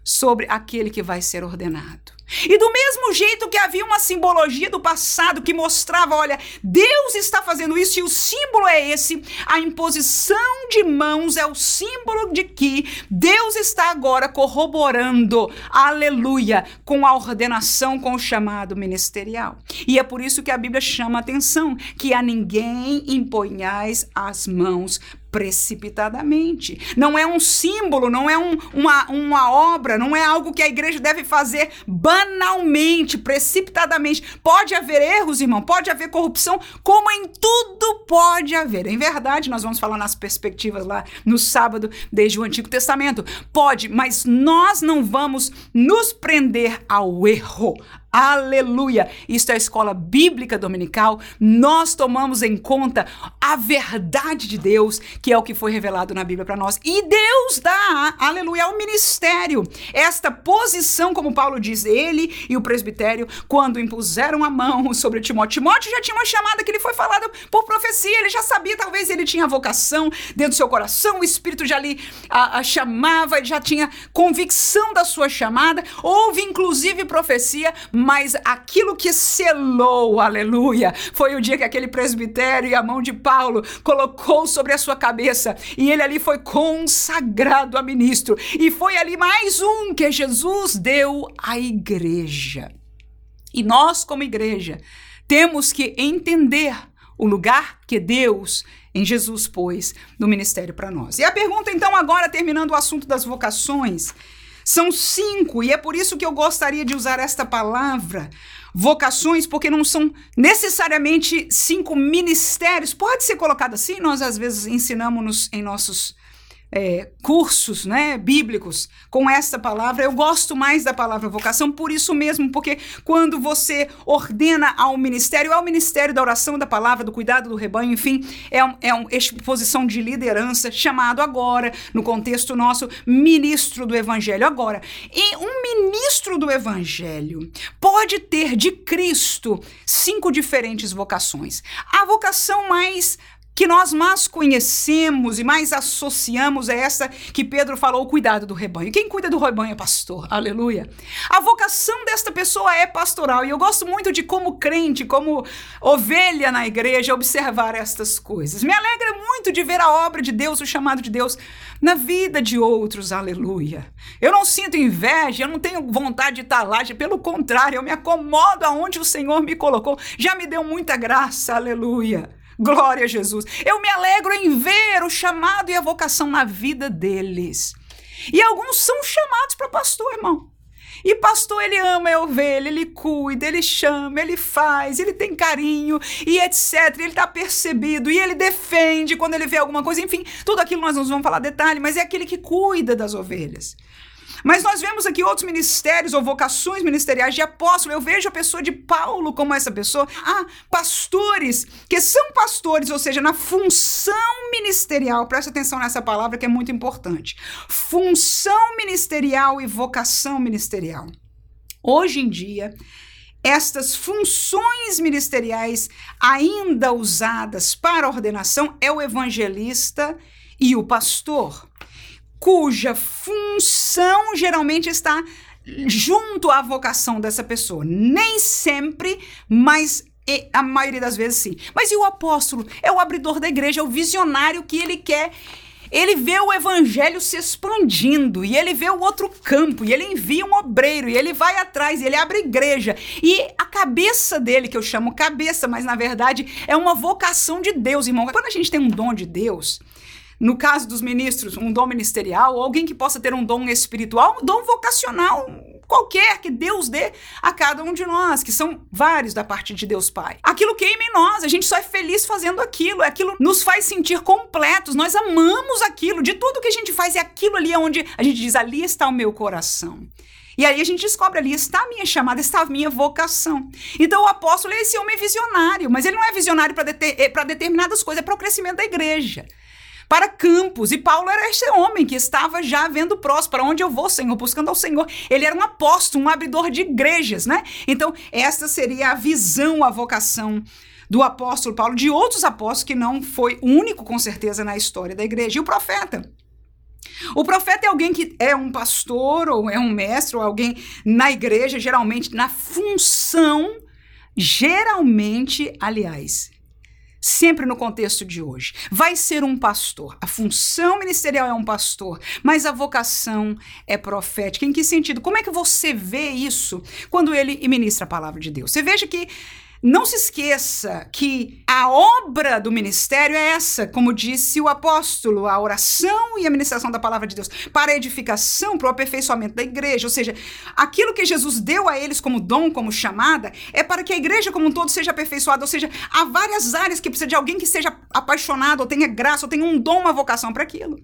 sobre aquele que vai ser ordenado. E do mesmo jeito que havia uma simbologia do passado que mostrava, olha, Deus está fazendo isso e o símbolo é esse, a imposição de mãos é o símbolo de que Deus está agora corroborando, aleluia, com a ordenação, com o chamado ministerial. E é por isso que a Bíblia chama a atenção que a ninguém imponhais as mãos precipitadamente. Não é um símbolo, não é um, uma, uma obra, não é algo que a igreja deve fazer banalmente, precipitadamente. Pode haver erros, irmão, pode haver corrupção, como em tudo pode haver. Em verdade, nós vamos falar nas perspectivas lá no sábado, desde o Antigo Testamento. Pode, mas nós não vamos nos prender ao erro, Aleluia! Isto é a escola bíblica dominical. Nós tomamos em conta a verdade de Deus, que é o que foi revelado na Bíblia para nós. E Deus dá, aleluia, ao ministério esta posição, como Paulo diz, ele e o presbitério, quando impuseram a mão sobre Timóteo. Timóteo já tinha uma chamada que ele foi falada por profecia, ele já sabia, talvez ele tinha vocação dentro do seu coração, o Espírito já lhe a, a chamava, ele já tinha convicção da sua chamada. Houve inclusive profecia mas aquilo que selou, aleluia, foi o dia que aquele presbitério e a mão de Paulo colocou sobre a sua cabeça e ele ali foi consagrado a ministro. E foi ali mais um que Jesus deu à igreja. E nós, como igreja, temos que entender o lugar que Deus em Jesus, pois, do ministério para nós. E a pergunta, então, agora, terminando o assunto das vocações, são cinco, e é por isso que eu gostaria de usar esta palavra, vocações, porque não são necessariamente cinco ministérios. Pode ser colocado assim, nós às vezes ensinamos em nossos é, cursos né, bíblicos com essa palavra. Eu gosto mais da palavra vocação por isso mesmo, porque quando você ordena ao ministério, ao ministério da oração, da palavra, do cuidado do rebanho, enfim, é, um, é uma exposição de liderança, chamado agora, no contexto nosso, ministro do evangelho. Agora, e um ministro do evangelho pode ter de Cristo cinco diferentes vocações. A vocação mais que nós mais conhecemos e mais associamos é essa que Pedro falou, o cuidado do rebanho. Quem cuida do rebanho é pastor, aleluia. A vocação desta pessoa é pastoral e eu gosto muito de, como crente, como ovelha na igreja, observar estas coisas. Me alegra muito de ver a obra de Deus, o chamado de Deus na vida de outros, aleluia. Eu não sinto inveja, eu não tenho vontade de estar lá, pelo contrário, eu me acomodo aonde o Senhor me colocou. Já me deu muita graça, aleluia. Glória a Jesus. Eu me alegro em ver o chamado e a vocação na vida deles. E alguns são chamados para pastor, irmão. E pastor, ele ama a ovelha, ele cuida, ele chama, ele faz, ele tem carinho e etc. Ele está percebido e ele defende quando ele vê alguma coisa. Enfim, tudo aquilo nós não vamos falar detalhe, mas é aquele que cuida das ovelhas. Mas nós vemos aqui outros ministérios ou vocações ministeriais de apóstolo. Eu vejo a pessoa de Paulo como essa pessoa. Há pastores que são pastores, ou seja, na função ministerial. Presta atenção nessa palavra que é muito importante. Função ministerial e vocação ministerial. Hoje em dia, estas funções ministeriais ainda usadas para ordenação é o evangelista e o pastor cuja função geralmente está junto à vocação dessa pessoa. Nem sempre, mas a maioria das vezes sim. Mas e o apóstolo? É o abridor da igreja, é o visionário que ele quer. Ele vê o evangelho se expandindo e ele vê o outro campo e ele envia um obreiro e ele vai atrás e ele abre igreja. E a cabeça dele, que eu chamo cabeça, mas na verdade é uma vocação de Deus, irmão. Quando a gente tem um dom de Deus, no caso dos ministros, um dom ministerial, ou alguém que possa ter um dom espiritual, um dom vocacional qualquer que Deus dê a cada um de nós, que são vários da parte de Deus Pai. Aquilo queima em nós, a gente só é feliz fazendo aquilo, aquilo nos faz sentir completos, nós amamos aquilo, de tudo que a gente faz, é aquilo ali onde a gente diz, ali está o meu coração. E aí a gente descobre ali, está a minha chamada, está a minha vocação. Então o apóstolo é esse homem visionário, mas ele não é visionário para é determinadas coisas, é para o crescimento da igreja para campos. E Paulo era esse homem que estava já vendo próspero. Para onde eu vou, Senhor? Buscando ao Senhor. Ele era um apóstolo, um abridor de igrejas, né? Então, essa seria a visão, a vocação do apóstolo Paulo, de outros apóstolos que não foi único, com certeza, na história da igreja. E o profeta. O profeta é alguém que é um pastor, ou é um mestre, ou alguém na igreja, geralmente na função, geralmente, aliás, sempre no contexto de hoje. Vai ser um pastor. A função ministerial é um pastor, mas a vocação é profética. Em que sentido? Como é que você vê isso quando ele ministra a palavra de Deus? Você veja que não se esqueça que a obra do ministério é essa, como disse o apóstolo, a oração e a ministração da palavra de Deus, para a edificação, para o aperfeiçoamento da igreja. Ou seja, aquilo que Jesus deu a eles como dom, como chamada, é para que a igreja como um todo seja aperfeiçoada. Ou seja, há várias áreas que precisa de alguém que seja apaixonado, ou tenha graça, ou tenha um dom, uma vocação para aquilo.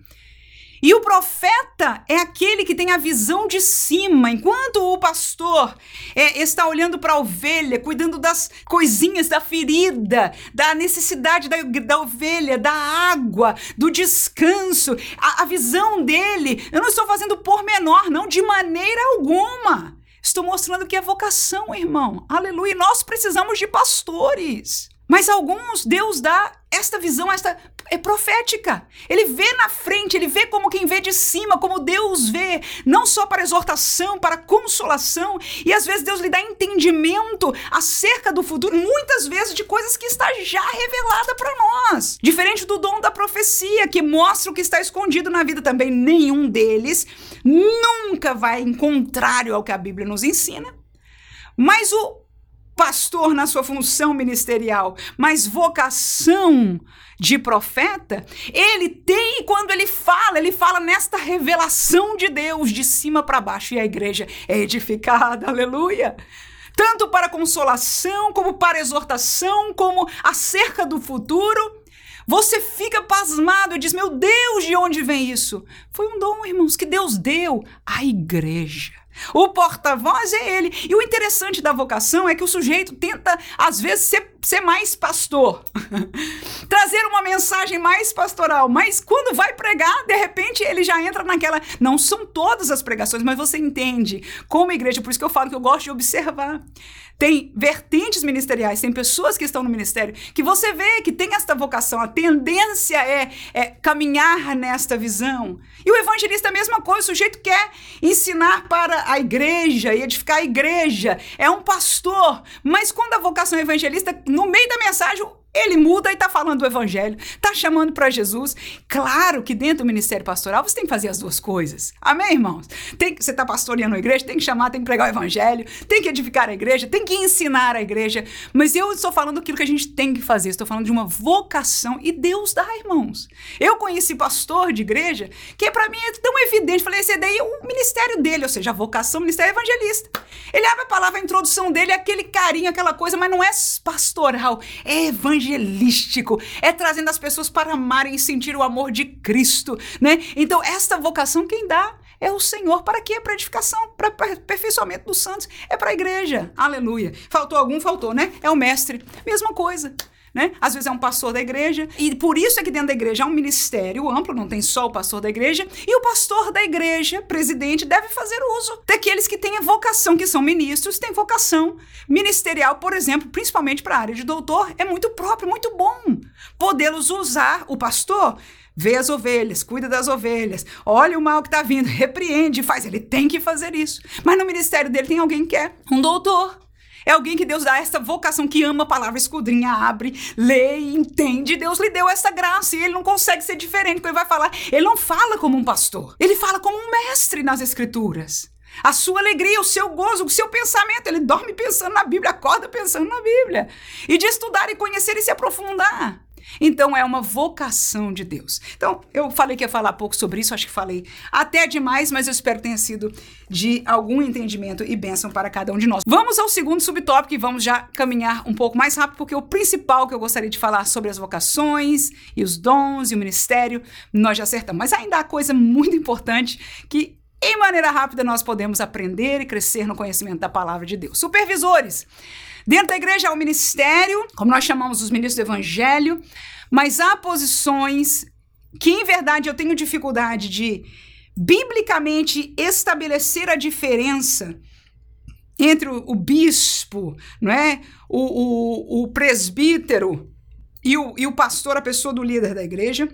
E o profeta é aquele que tem a visão de cima, enquanto o pastor é, está olhando para a ovelha, cuidando das coisinhas da ferida, da necessidade da, da ovelha, da água, do descanso. A, a visão dele, eu não estou fazendo por menor, não, de maneira alguma. Estou mostrando que é vocação, irmão. Aleluia. Nós precisamos de pastores. Mas alguns Deus dá esta visão, esta é profética. Ele vê na frente, ele vê como quem vê de cima, como Deus vê, não só para exortação, para consolação, e às vezes Deus lhe dá entendimento acerca do futuro, muitas vezes de coisas que está já revelada para nós. Diferente do dom da profecia, que mostra o que está escondido na vida também, nenhum deles nunca vai em contrário ao que a Bíblia nos ensina. Mas o pastor na sua função ministerial, mas vocação de profeta, ele tem, quando ele fala, ele fala nesta revelação de Deus de cima para baixo e a igreja é edificada, aleluia tanto para consolação, como para exortação, como acerca do futuro. Você fica pasmado e diz: Meu Deus, de onde vem isso? Foi um dom, irmãos, que Deus deu à igreja. O porta-voz é ele. E o interessante da vocação é que o sujeito tenta, às vezes, ser, ser mais pastor, trazer uma mensagem mais pastoral. Mas quando vai pregar, de repente ele já entra naquela. Não são todas as pregações, mas você entende como igreja. Por isso que eu falo que eu gosto de observar. Tem vertentes ministeriais, tem pessoas que estão no ministério que você vê que tem esta vocação, a tendência é, é caminhar nesta visão. E o evangelista é a mesma coisa, o sujeito quer ensinar para a igreja e edificar a igreja, é um pastor, mas quando a vocação é evangelista, no meio da mensagem, ele muda e está falando do evangelho, está chamando para Jesus. Claro que dentro do ministério pastoral você tem que fazer as duas coisas. Amém, irmãos? Tem você está pastoreando a igreja, tem que chamar, tem que pregar o evangelho, tem que edificar a igreja, tem que ensinar a igreja. Mas eu estou falando aquilo que a gente tem que fazer. Estou falando de uma vocação e Deus dá, irmãos. Eu conheci pastor de igreja que para mim é tão evidente. Falei, esse daí é o ministério dele, ou seja, a vocação, o ministério evangelista. Ele abre a palavra, a introdução dele, é aquele carinho, aquela coisa, mas não é pastoral, é evangelista evangelístico, é trazendo as pessoas para amarem e sentir o amor de Cristo, né? Então, esta vocação quem dá é o Senhor. Para quê? Para edificação, para aperfeiçoamento dos santos. É para a igreja. Aleluia. Faltou algum? Faltou, né? É o mestre. Mesma coisa. Né? Às vezes é um pastor da igreja, e por isso é que dentro da igreja há um ministério amplo, não tem só o pastor da igreja, e o pastor da igreja, presidente, deve fazer uso daqueles que têm vocação, que são ministros, têm vocação ministerial, por exemplo, principalmente para a área de doutor, é muito próprio, muito bom podê-los usar. O pastor vê as ovelhas, cuida das ovelhas, olha o mal que está vindo, repreende, faz. Ele tem que fazer isso. Mas no ministério dele tem alguém que é um doutor é alguém que Deus dá essa vocação, que ama a palavra, escudrinha, abre, lê, entende. Deus lhe deu essa graça e ele não consegue ser diferente. Quando ele vai falar, ele não fala como um pastor, ele fala como um mestre nas escrituras. A sua alegria, o seu gozo, o seu pensamento. Ele dorme pensando na Bíblia, acorda pensando na Bíblia. E de estudar e conhecer e se aprofundar. Então é uma vocação de Deus. Então, eu falei que ia falar pouco sobre isso, acho que falei até demais, mas eu espero que tenha sido de algum entendimento e bênção para cada um de nós. Vamos ao segundo subtópico e vamos já caminhar um pouco mais rápido, porque o principal que eu gostaria de falar sobre as vocações e os dons e o ministério, nós já acertamos. Mas ainda há coisa muito importante que em maneira rápida nós podemos aprender e crescer no conhecimento da palavra de Deus. Supervisores. Dentro da igreja há o ministério, como nós chamamos os ministros do evangelho, mas há posições que, em verdade, eu tenho dificuldade de biblicamente estabelecer a diferença entre o, bispo, não é? O, o, o presbítero e o, e o pastor, a pessoa do líder da igreja.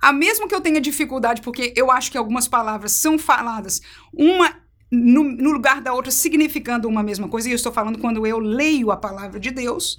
A mesmo que eu tenha dificuldade, porque eu acho que algumas palavras são faladas, uma no, no, lugar da outra, significando uma mesma coisa, e eu estou falando quando eu leio a palavra de Deus.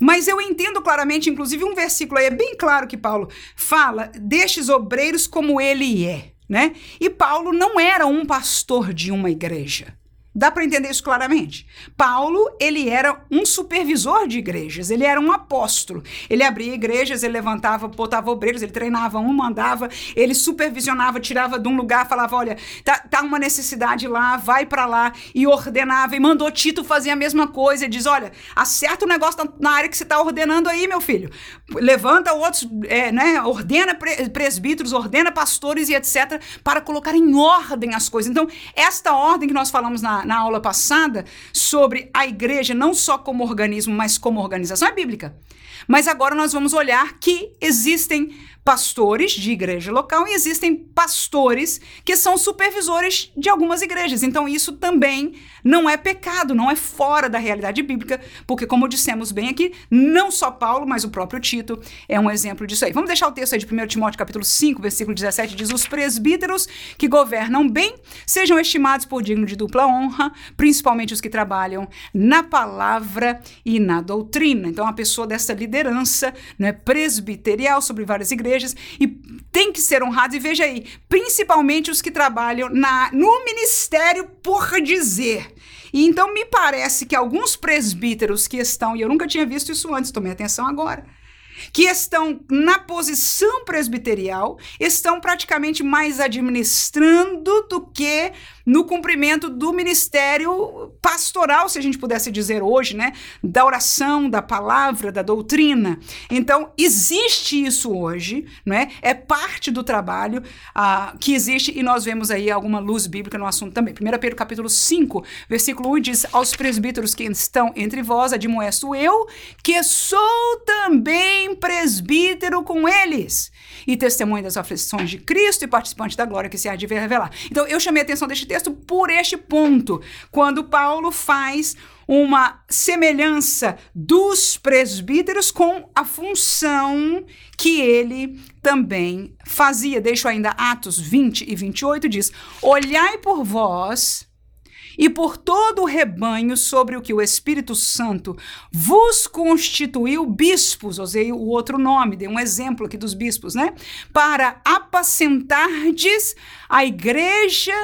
Mas eu entendo claramente, inclusive um versículo aí é bem claro que Paulo fala destes obreiros como ele é, né? E Paulo não era um pastor de uma igreja. Dá para entender isso claramente? Paulo, ele era um supervisor de igrejas, ele era um apóstolo. Ele abria igrejas, ele levantava, botava obreiros, ele treinava um, mandava, ele supervisionava, tirava de um lugar, falava: olha, tá, tá uma necessidade lá, vai para lá, e ordenava, e mandou Tito fazer a mesma coisa. Ele diz: olha, acerta o negócio na área que você está ordenando aí, meu filho. Levanta outros, é, né? Ordena presbíteros, ordena pastores e etc., para colocar em ordem as coisas. Então, esta ordem que nós falamos na na, aula passada sobre a igreja não só como organismo, mas como organização é bíblica. Mas agora nós vamos olhar que existem pastores de igreja local e existem pastores que são supervisores de algumas igrejas. Então, isso também não é pecado, não é fora da realidade bíblica, porque, como dissemos bem aqui, não só Paulo, mas o próprio Tito é um exemplo disso aí. Vamos deixar o texto aí de 1 Timóteo capítulo 5, versículo 17, diz: Os presbíteros que governam bem sejam estimados por digno de dupla honra, principalmente os que trabalham na palavra e na doutrina. Então, a pessoa dessa liderança né, presbiterial sobre várias igrejas igrejas e têm que ser honrados. E veja aí, principalmente os que trabalham na, no ministério por dizer. E então me parece que alguns presbíteros que estão, e eu nunca tinha visto isso antes, tomei atenção agora que estão na posição presbiterial, estão praticamente mais administrando do que no cumprimento do ministério pastoral, se a gente pudesse dizer hoje, né? Da oração, da palavra, da doutrina. Então, existe isso hoje, né? É parte do trabalho uh, que existe e nós vemos aí alguma luz bíblica no assunto também. 1 Pedro capítulo 5, versículo 1 diz: Aos presbíteros que estão entre vós, admoesto eu, que sou também presbítero com eles, e testemunho das aflições de Cristo e participante da glória que se há de revelar. Então, eu chamei a atenção deste texto por este ponto, quando Paulo faz uma semelhança dos presbíteros com a função que ele também fazia. Deixo ainda Atos 20 e 28 diz: Olhai por vós e por todo o rebanho sobre o que o Espírito Santo vos constituiu bispos, usei o outro nome, dei um exemplo aqui dos bispos, né? Para apacentardes a igreja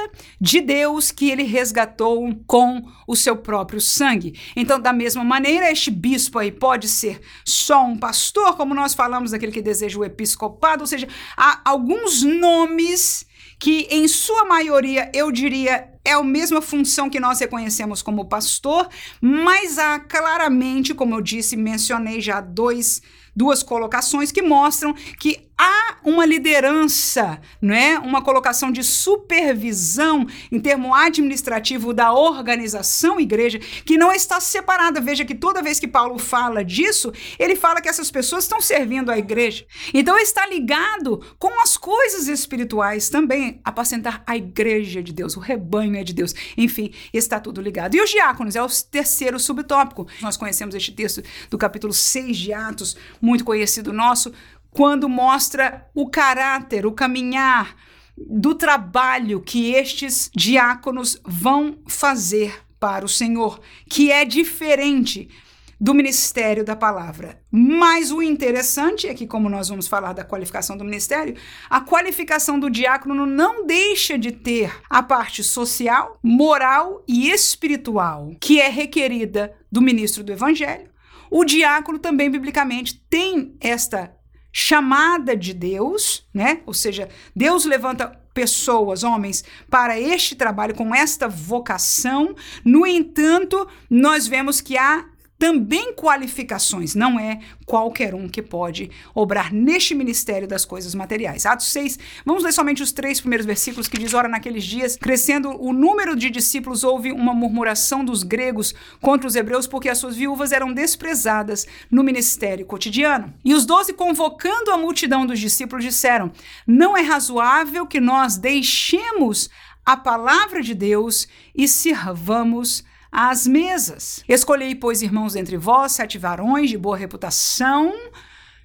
de Deus que ele resgatou com o seu próprio sangue. Então, da mesma maneira, este bispo aí pode ser só um pastor, como nós falamos daquele que deseja o episcopado, ou seja, há alguns nomes que em sua maioria eu diria é a mesma função que nós reconhecemos como pastor, mas há claramente, como eu disse, mencionei já dois, duas colocações que mostram que há uma liderança, não é? Uma colocação de supervisão em termo administrativo da organização igreja que não está separada. Veja que toda vez que Paulo fala disso, ele fala que essas pessoas estão servindo a igreja. Então está ligado com as coisas espirituais também, apacentar a igreja de Deus, o rebanho é de Deus. Enfim, está tudo ligado. E os diáconos é o terceiro subtópico. Nós conhecemos este texto do capítulo 6 de Atos, muito conhecido nosso, quando mostra o caráter, o caminhar do trabalho que estes diáconos vão fazer para o Senhor, que é diferente do ministério da palavra. Mas o interessante é que, como nós vamos falar da qualificação do ministério, a qualificação do diácono não deixa de ter a parte social, moral e espiritual que é requerida do ministro do evangelho. O diácono também, biblicamente, tem esta chamada de Deus, né? Ou seja, Deus levanta pessoas, homens, para este trabalho com esta vocação. No entanto, nós vemos que há também qualificações, não é qualquer um que pode obrar neste ministério das coisas materiais. Atos 6, vamos ler somente os três primeiros versículos que diz: Ora, naqueles dias, crescendo o número de discípulos, houve uma murmuração dos gregos contra os hebreus, porque as suas viúvas eram desprezadas no ministério cotidiano. E os doze, convocando a multidão dos discípulos, disseram: Não é razoável que nós deixemos a palavra de Deus e sirvamos às mesas. Escolhei, pois, irmãos entre vós, sete varões de boa reputação,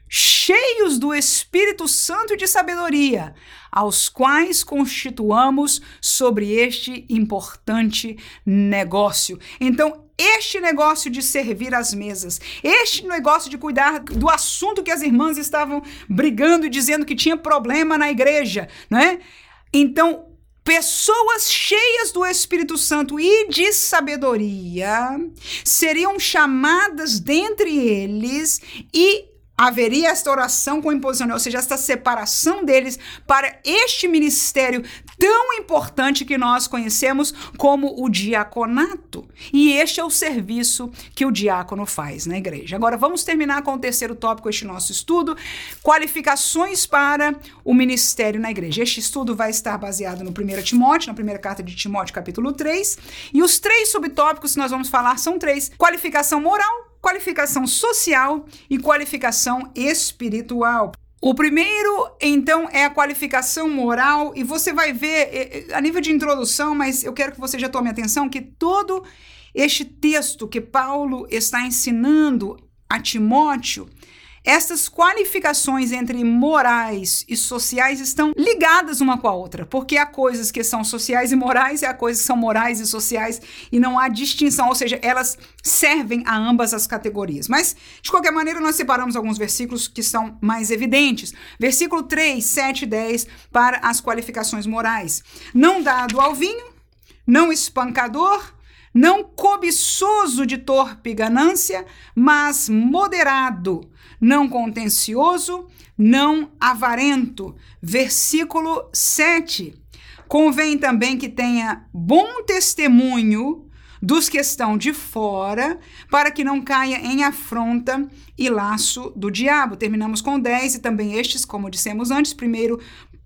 cheios do Espírito Santo e de sabedoria, aos quais constituamos sobre este importante negócio. Então, este negócio de servir às mesas, este negócio de cuidar do assunto que as irmãs estavam brigando e dizendo que tinha problema na igreja, não é? Então, pessoas cheias do Espírito Santo e de sabedoria seriam chamadas dentre eles e haveria esta oração com imposição, ou seja, esta separação deles para este ministério tão importante que nós conhecemos como o diaconato. E este é o serviço que o diácono faz na igreja. Agora vamos terminar com o terceiro tópico este nosso estudo, qualificações para o ministério na igreja. Este estudo vai estar baseado no 1 Timóteo, na primeira carta de Timóteo, capítulo 3, e os três subtópicos que nós vamos falar são três: qualificação moral, qualificação social e qualificação espiritual. O primeiro, então, é a qualificação moral, e você vai ver, a nível de introdução, mas eu quero que você já tome atenção que todo este texto que Paulo está ensinando a Timóteo Essas qualificações entre morais e sociais estão ligadas uma com a outra, porque há coisas que são sociais e morais e há coisas que são morais e sociais e não há distinção, ou seja, elas servem a ambas as categorias. Mas, de qualquer maneira, nós separamos alguns versículos que são mais evidentes. Versículo 3, 7 e 10 para as qualificações morais. Não dado ao vinho, não espancador, não cobiçoso de torpe ganância, mas moderado, não contencioso, não avarento. Versículo 7. Convém também que tenha bom testemunho dos que estão de fora, para que não caia em afronta e laço do diabo. Terminamos com 10 e também estes, como dissemos antes, primeiro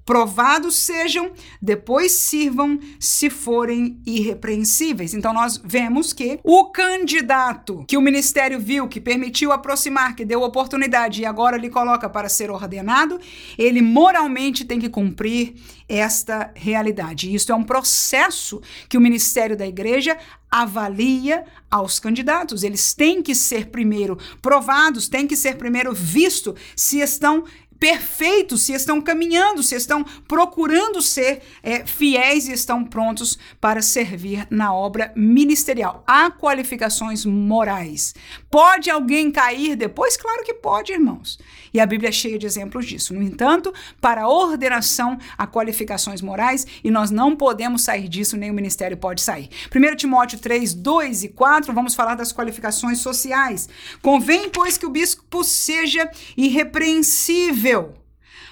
provados sejam, depois sirvam se forem irrepreensíveis. Então nós vemos que o candidato que o ministério viu, que permitiu aproximar, que deu oportunidade e agora lhe coloca para ser ordenado, ele moralmente tem que cumprir esta realidade. Isso é um processo que o ministério da igreja avalia aos candidatos. Eles têm que ser primeiro provados, têm que ser primeiro visto se estão perfeitos, se estão caminhando, se estão procurando ser é, fiéis e estão prontos para servir na obra ministerial. Há qualificações morais. Pode alguém cair depois? Claro que pode, irmãos. E a Bíblia é cheia de exemplos disso. No entanto, para a ordenação, há qualificações morais e nós não podemos sair disso, nem o ministério pode sair. 1 Timóteo 3, 2 e 4, vamos falar das qualificações sociais. Convém, pois, que o bispo seja irrepreensível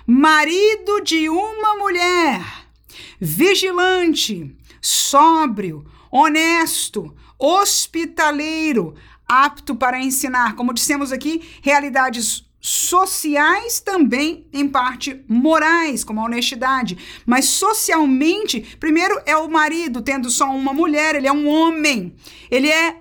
marido de uma mulher, vigilante, sóbrio, honesto, hospitaleiro, apto para ensinar, como dissemos aqui, realidades sociais também em parte morais, como a honestidade, mas socialmente, primeiro é o marido tendo só uma mulher, ele é um homem. Ele é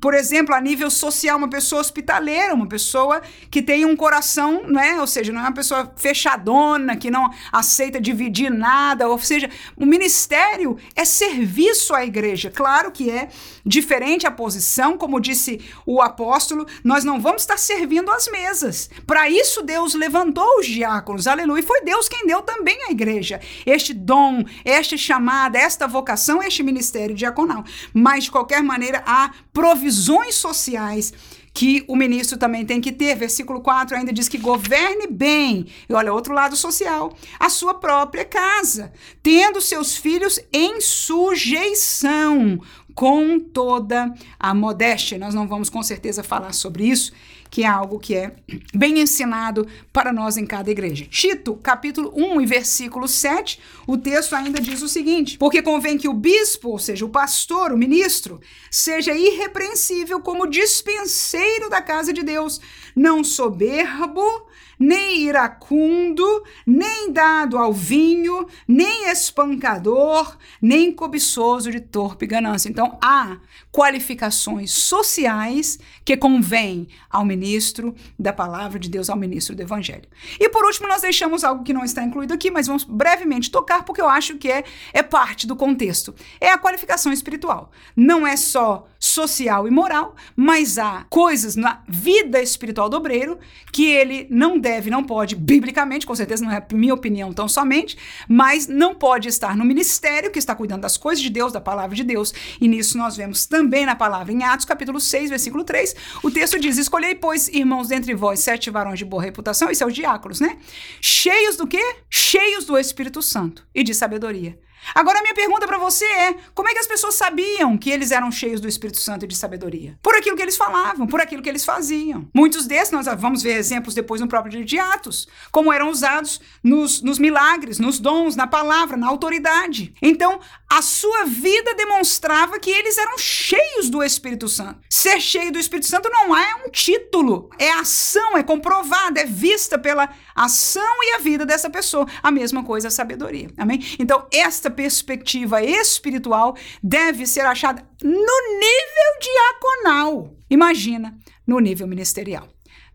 por exemplo, a nível social, uma pessoa hospitaleira, uma pessoa que tem um coração, né? Ou seja, não é uma pessoa fechadona, que não aceita dividir nada. Ou seja, o ministério é serviço à igreja. Claro que é diferente a posição, como disse o apóstolo, nós não vamos estar servindo às mesas. Para isso, Deus levantou os diáconos, aleluia. E foi Deus quem deu também à igreja este dom, esta chamada, esta vocação, este ministério diaconal. Mas, de qualquer maneira, há provisão provisões sociais que o ministro também tem que ter. Versículo 4 ainda diz que governe bem, e olha, outro lado social, a sua própria casa, tendo seus filhos em sujeição, com toda a modéstia. Nós não vamos com certeza falar sobre isso, que é algo que é bem ensinado para nós em cada igreja. Tito, capítulo 1 e versículo 7, o texto ainda diz o seguinte: Porque convém que o bispo, ou seja, o pastor, o ministro, seja irrepreensível como dispenseiro da casa de Deus, não soberbo, nem iracundo, nem dado ao vinho, nem espancador, nem cobiçoso de torpe ganância. Então, há qualificações sociais que convém ao ministro da palavra de Deus, ao ministro do evangelho. E por último, nós deixamos algo que não está incluído aqui, mas vamos brevemente tocar, porque eu acho que é, é parte do contexto. É a qualificação espiritual. Não é só social e moral, mas há coisas na vida espiritual do obreiro que ele não deve, não pode, biblicamente, com certeza não é minha opinião tão somente, mas não pode estar no ministério que está cuidando das coisas de Deus, da palavra de Deus. E nisso nós vemos também na palavra em Atos, capítulo 6, versículo 3, o texto diz: Escolhei, pois, irmãos dentre vós, sete varões de boa reputação, isso é os diáconos, né? Cheios do quê? Cheios do Espírito Santo e de sabedoria Agora, minha pergunta para você é: como é que as pessoas sabiam que eles eram cheios do Espírito Santo e de sabedoria? Por aquilo que eles falavam, por aquilo que eles faziam. Muitos desses, nós vamos ver exemplos depois no próprio livro de Atos, como eram usados nos, nos milagres, nos dons, na palavra, na autoridade. Então, a sua vida demonstrava que eles eram cheios do Espírito Santo. Ser cheio do Espírito Santo não é um título, é ação, é comprovada, é vista pela ação e a vida dessa pessoa. A mesma coisa a sabedoria. Amém? Então, esta perspectiva espiritual deve ser achada no nível diaconal. Imagina, no nível ministerial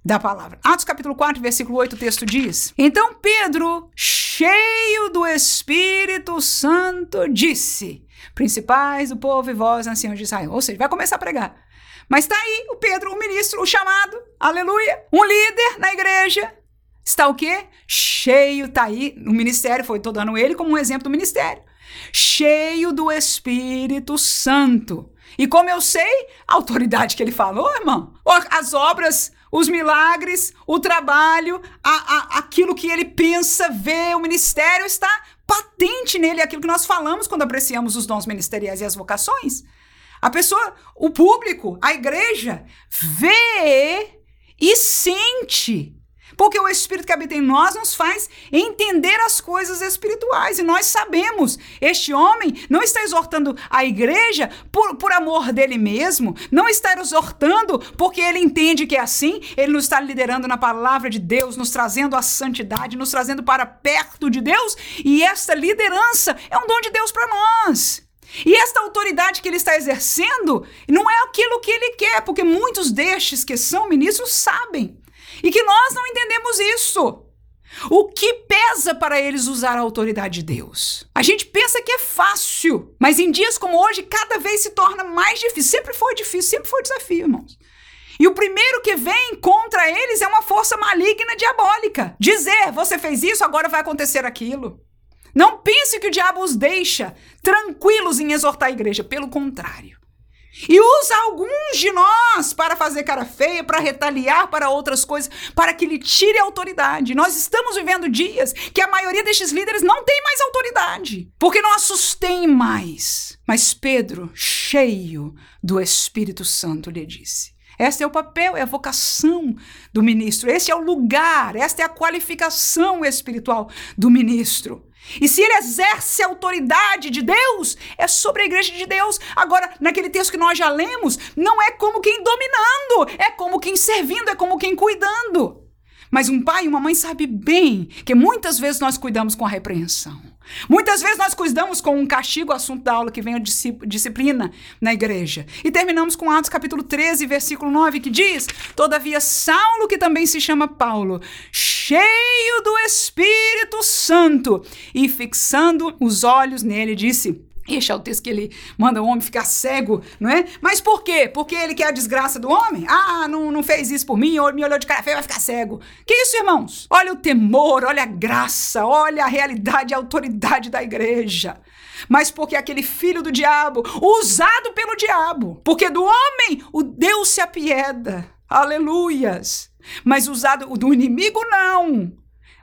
da palavra. Atos capítulo 4, versículo 8, o texto diz: Então Pedro, cheio do Espírito Santo, disse: Principais do povo e vós, anciãos de Israel. Ou seja, vai começar a pregar. Mas está aí o Pedro, o ministro, o chamado, aleluia, um líder na igreja. Está o quê? Cheio, está aí, o ministério, foi tô dando ele como um exemplo do ministério. Cheio do Espírito Santo. E como eu sei, a autoridade que ele falou, irmão, as obras, os milagres, o trabalho, a, a, aquilo que ele pensa, vê, o ministério está patente nele, aquilo que nós falamos quando apreciamos os dons ministeriais e as vocações. A pessoa, o público, a igreja, vê e sente. Porque o Espírito que habita em nós nos faz entender as coisas espirituais. E nós sabemos, este homem não está exortando a igreja por, por amor dele mesmo, não está exortando porque ele entende que é assim, ele nos está liderando na palavra de Deus, nos trazendo a santidade, nos trazendo para perto de Deus. E esta liderança é um dom de Deus para nós. E esta autoridade que ele está exercendo não é aquilo que ele quer, porque muitos destes que são ministros sabem. E que nós não entendemos isso. O que pesa para eles usar a autoridade de Deus? A gente pensa que é fácil, mas em dias como hoje, cada vez se torna mais difícil. Sempre foi difícil, sempre foi desafio, irmãos. E o primeiro que vem contra eles é uma força maligna diabólica. Dizer, você fez isso, agora vai acontecer aquilo. Não pense que o diabo os deixa tranquilos em exortar a igreja, pelo contrário. E usa alguns de nós para fazer cara feia, para retaliar para outras coisas, para que lhe tire a autoridade. Nós estamos vivendo dias que a maioria destes líderes não tem mais autoridade, porque não assustei mais. Mas Pedro, cheio do Espírito Santo, lhe disse: este é o papel, é a vocação do ministro. Este é o lugar, esta é a qualificação espiritual do ministro. E se ele exerce a autoridade de Deus, é sobre a igreja de Deus. Agora, naquele texto que nós já lemos, não é como quem dominando, é como quem servindo, é como quem cuidando. Mas um pai e uma mãe sabe bem que muitas vezes nós cuidamos com a repreensão. Muitas vezes nós cuidamos com um castigo, assunto da aula que vem a disciplina na igreja. E terminamos com Atos capítulo 13, versículo 9, que diz: Todavia Saulo, que também se chama Paulo, cheio do Espírito Santo, e fixando os olhos nele, disse: este é o texto que ele manda o homem ficar cego, não é? Mas por quê? Porque ele quer a desgraça do homem? Ah, não, não fez isso por mim, ou me olhou de cara feia, vai ficar cego. Que isso, irmãos? Olha o temor, olha a graça, olha a realidade e a autoridade da igreja. Mas porque aquele filho do diabo, usado pelo diabo, porque do homem o Deus se apieda. Aleluias. Mas usado do inimigo, não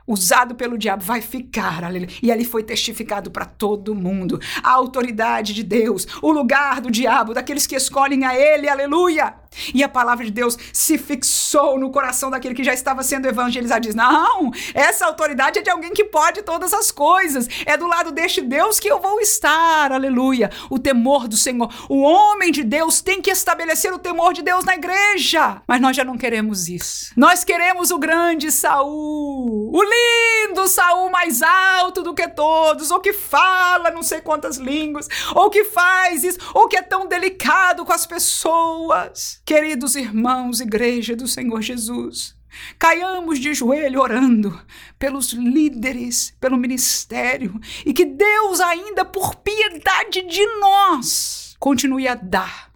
usado pelo diabo, vai ficar, aleluia. E ali foi testificado para todo mundo. A autoridade de Deus, o lugar do diabo, daqueles que escolhem a ele, aleluia. E a palavra de Deus se fixou no coração daquele que já estava sendo evangelizado. Diz: Não, essa autoridade é de alguém que pode todas as coisas. É do lado deste Deus que eu vou estar. Aleluia. O temor do Senhor. O homem de Deus tem que estabelecer o temor de Deus na igreja. Mas nós já não queremos isso. Nós queremos o grande Saul. O lindo Saul mais alto do que todos. Ou que fala não sei quantas línguas. Ou que faz isso. Ou que é tão delicado com as pessoas. Queridos irmãos, igreja do Senhor Jesus, caiamos de joelho orando pelos líderes, pelo ministério e que Deus, ainda por piedade de nós, continue a dar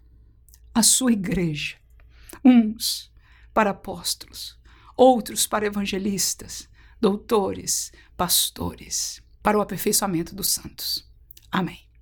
a sua igreja, uns para apóstolos, outros para evangelistas, doutores, pastores, para o aperfeiçoamento dos santos. Amém.